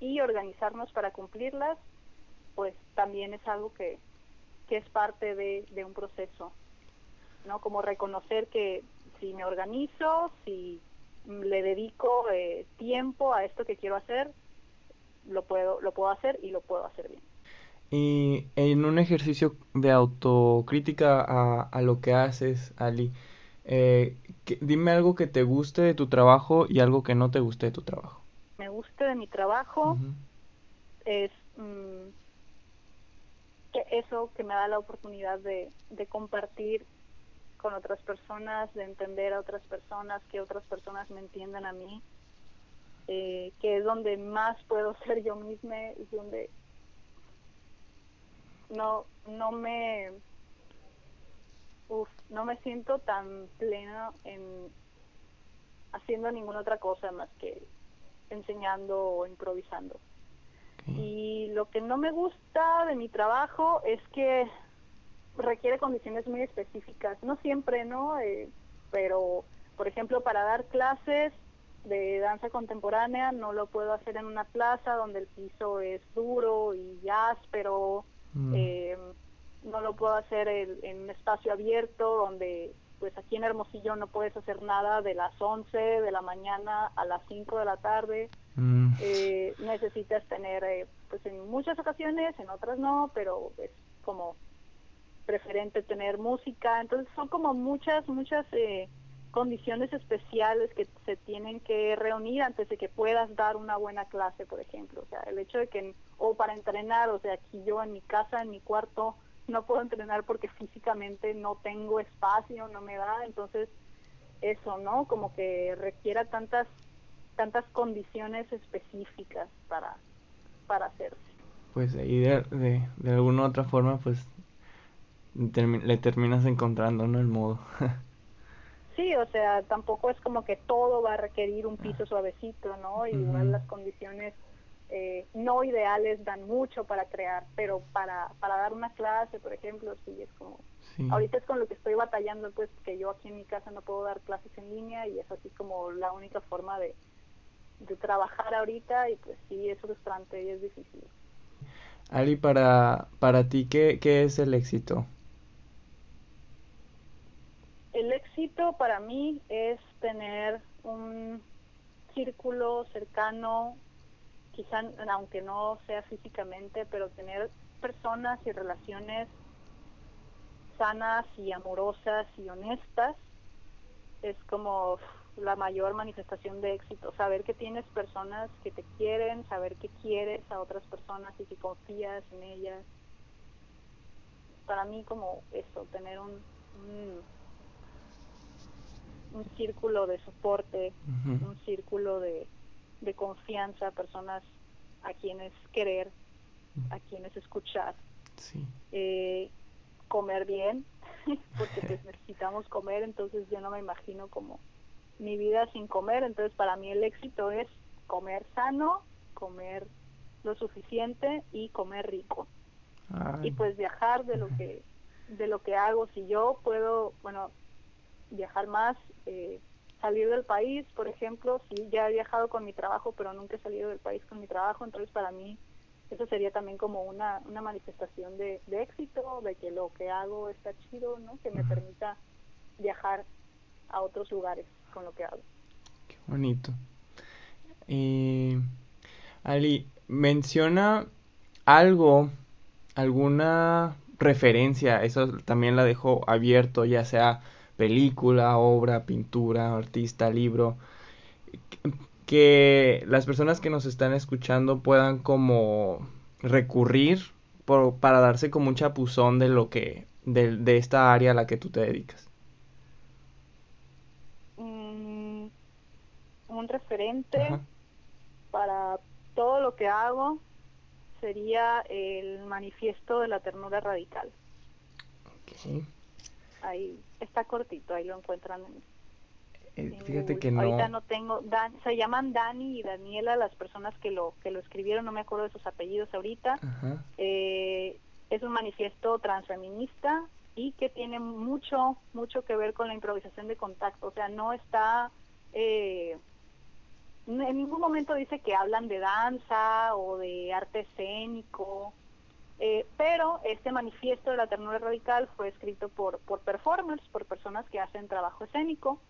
[SPEAKER 1] y organizarnos para cumplirlas, pues también es algo que, que es parte de, de un proceso. ¿no? Como reconocer que si me organizo, si le dedico eh, tiempo a esto que quiero hacer, lo puedo, lo puedo hacer y lo puedo hacer bien.
[SPEAKER 2] Y en un ejercicio de autocrítica a, a lo que haces, Ali, eh, dime algo que te guste de tu trabajo y algo que no te guste de tu trabajo.
[SPEAKER 1] Me guste de mi trabajo es mm, que eso que me da la oportunidad de, de compartir con otras personas, de entender a otras personas, que otras personas me entiendan a mí, eh, que es donde más puedo ser yo misma, es donde no, no me no me siento tan plena en haciendo ninguna otra cosa más que enseñando o improvisando. Y lo que no me gusta de mi trabajo es que requiere condiciones muy específicas, no siempre, ¿no? Eh, pero, por ejemplo, para dar clases de danza contemporánea no lo puedo hacer en una plaza donde el piso es duro y áspero, mm. eh, no lo puedo hacer en, un espacio abierto donde pues aquí en Hermosillo no puedes hacer nada de las 11 de la mañana a las 5 de la tarde. Mm. Eh, necesitas tener, eh, pues en muchas ocasiones, en otras no, pero es como preferente tener música. Entonces son como muchas, muchas eh, condiciones especiales que se tienen que reunir antes de que puedas dar una buena clase, por ejemplo. O sea, el hecho de que, o para entrenar, o sea, aquí yo en mi casa, en mi cuarto, no puedo entrenar porque físicamente no tengo espacio, no me da. Entonces, eso, ¿no? Como que requiera tantas tantas condiciones específicas para, para hacerse.
[SPEAKER 2] Pues ahí de, de, de alguna u otra forma, pues le terminas encontrando, ¿no? El modo.
[SPEAKER 1] sí, o sea, tampoco es como que todo va a requerir un piso suavecito, ¿no? Igual las condiciones eh, no ideales dan mucho para crear, pero para, para dar una clase, por ejemplo, sí es como... Ahorita es con lo que estoy batallando, pues, que yo aquí en mi casa no puedo dar clases en línea y es así como la única forma de, de trabajar ahorita y pues sí, es frustrante y es difícil.
[SPEAKER 2] Ali, para, para ti, ¿qué, ¿qué es el éxito?
[SPEAKER 1] El éxito para mí es tener un círculo cercano, quizá aunque no sea físicamente, pero tener personas y relaciones sanas y amorosas y honestas es como la mayor manifestación de éxito, saber que tienes personas que te quieren, saber que quieres a otras personas y que confías en ellas. Para mí como eso, tener un un círculo de soporte, un círculo de, de confianza, personas a quienes querer, a quienes escuchar. Eh, comer bien, porque pues necesitamos comer, entonces yo no me imagino como mi vida sin comer, entonces para mí el éxito es comer sano, comer lo suficiente y comer rico. Y pues viajar de lo que de lo que hago, si yo puedo, bueno, viajar más, eh, salir del país, por ejemplo, sí, ya he viajado con mi trabajo, pero nunca he salido del país con mi trabajo, entonces para mí eso sería también como una, una manifestación de, éxito, de que lo que hago está chido, ¿no? Que me permita viajar a otros lugares con lo que hago.
[SPEAKER 2] Qué bonito. Ali, menciona algo alguna referencia, eso también la dejo abierto, ya sea película, obra, pintura, artista, libro, que las personas que nos están escuchando puedan como recurrir por, para darse como un chapuzón de lo que, de, de esta área a la que tú te dedicas.
[SPEAKER 1] Mm, un referente para todo lo que hago sería el manifiesto de la ternura radical. Ahí está cortito, ahí lo encuentran.
[SPEAKER 2] Eh, fíjate que no.
[SPEAKER 1] Ahorita no tengo, se llaman Dani y Daniela las personas que lo que lo escribieron, no me acuerdo de sus apellidos ahorita. Eh, es un manifiesto transfeminista y que tiene mucho mucho que ver con la improvisación de contacto, o sea, no está eh, en ningún momento dice que hablan de danza o de arte escénico, eh, pero este manifiesto de la ternura radical fue escrito por, por performers, por personas que hacen trabajo escénico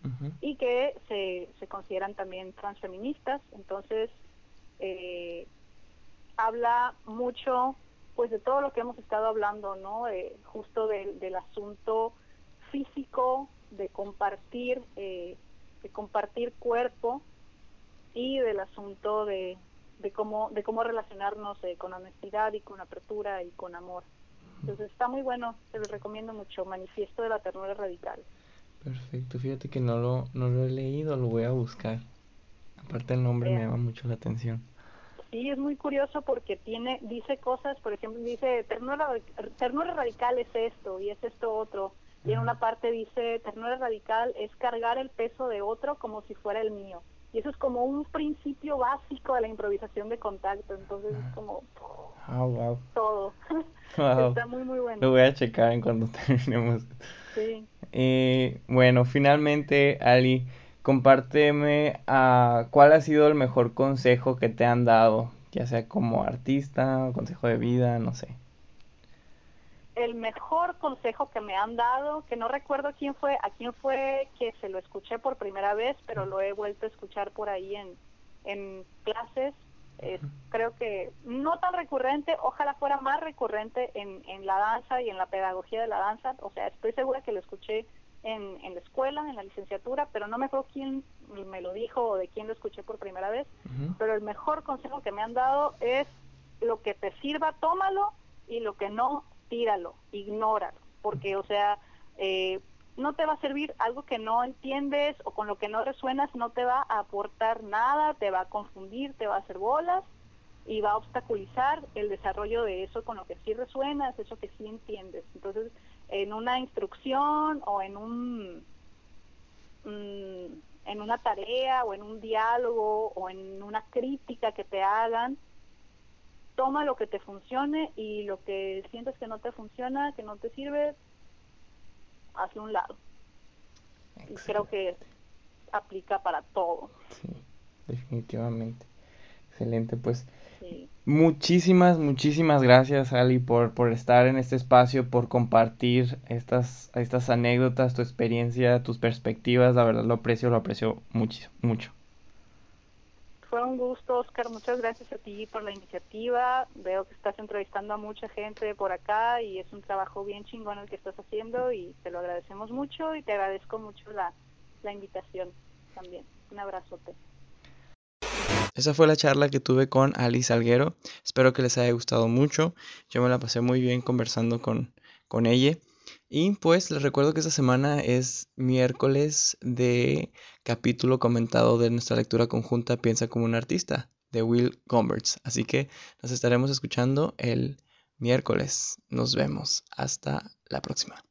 [SPEAKER 1] y que se, se consideran también transfeministas. Entonces, eh, habla mucho pues de todo lo que hemos estado hablando, ¿no? Eh, justo del asunto físico, de compartir, de compartir cuerpo y del asunto de, de cómo de cómo relacionarnos eh, con honestidad y con apertura y con amor. Entonces está muy bueno, se los recomiendo mucho, Manifiesto de la Ternura Radical.
[SPEAKER 2] Perfecto, fíjate que no lo, no lo he leído, lo voy a buscar. Aparte el nombre me llama mucho la atención.
[SPEAKER 1] Sí, es muy curioso porque tiene dice cosas, por ejemplo, dice ternura, ternura radical es esto y es esto otro. Y en una parte dice ternura radical es cargar el peso de otro como si fuera el mío. Y eso es como un principio básico de la improvisación de contacto. Entonces es como
[SPEAKER 2] oh,
[SPEAKER 1] todo. Está muy, muy bueno.
[SPEAKER 2] Lo voy a checar en cuanto terminemos. Sí. Eh, bueno, finalmente, Ali, compárteme uh, cuál ha sido el mejor consejo que te han dado, ya sea como artista, consejo de vida, no sé
[SPEAKER 1] el mejor consejo que me han dado, que no recuerdo quién fue, a quién fue que se lo escuché por primera vez, pero lo he vuelto a escuchar por ahí en, en clases. creo que no tan recurrente, ojalá fuera más recurrente en, en la danza y en la pedagogía de la danza. O sea, estoy segura que lo escuché en, en la escuela, en la licenciatura, pero no me acuerdo quién me lo dijo o de quién lo escuché por primera vez. Pero el mejor consejo que me han dado es lo que te sirva, tómalo y lo que no, tíralo, ignóralo, porque, o sea, eh, no te va a servir algo que no entiendes o con lo que no resuenas, no te va a aportar nada, te va a confundir, te va a hacer bolas y va a obstaculizar el desarrollo de eso con lo que sí resuenas, eso que sí entiendes. Entonces, en una instrucción o en un mm, en una tarea o en un diálogo o en una crítica que te hagan, toma lo que te funcione y lo que sientes que no te funciona, que no te sirve, hazlo un lado. Y creo que aplica para todo.
[SPEAKER 2] Sí, definitivamente. Excelente, pues. Muchísimas, muchísimas gracias, Ali, por, por estar en este espacio, por compartir estas, estas anécdotas, tu experiencia, tus perspectivas. La verdad lo aprecio, lo aprecio mucho, mucho
[SPEAKER 1] fue un gusto, Oscar. Muchas gracias a ti por la iniciativa. Veo que estás entrevistando a mucha gente por acá y es un trabajo bien chingón el que estás haciendo y te lo agradecemos mucho y te agradezco mucho la, la invitación también. Un abrazote.
[SPEAKER 2] Esa fue la charla que tuve con Alice Salguero. Espero que les haya gustado mucho. Yo me la pasé muy bien conversando con, con ella. Y pues les recuerdo que esta semana es miércoles de capítulo comentado de nuestra lectura conjunta Piensa como un artista de Will Gomberts. Así que nos estaremos escuchando el miércoles. Nos vemos. Hasta la próxima.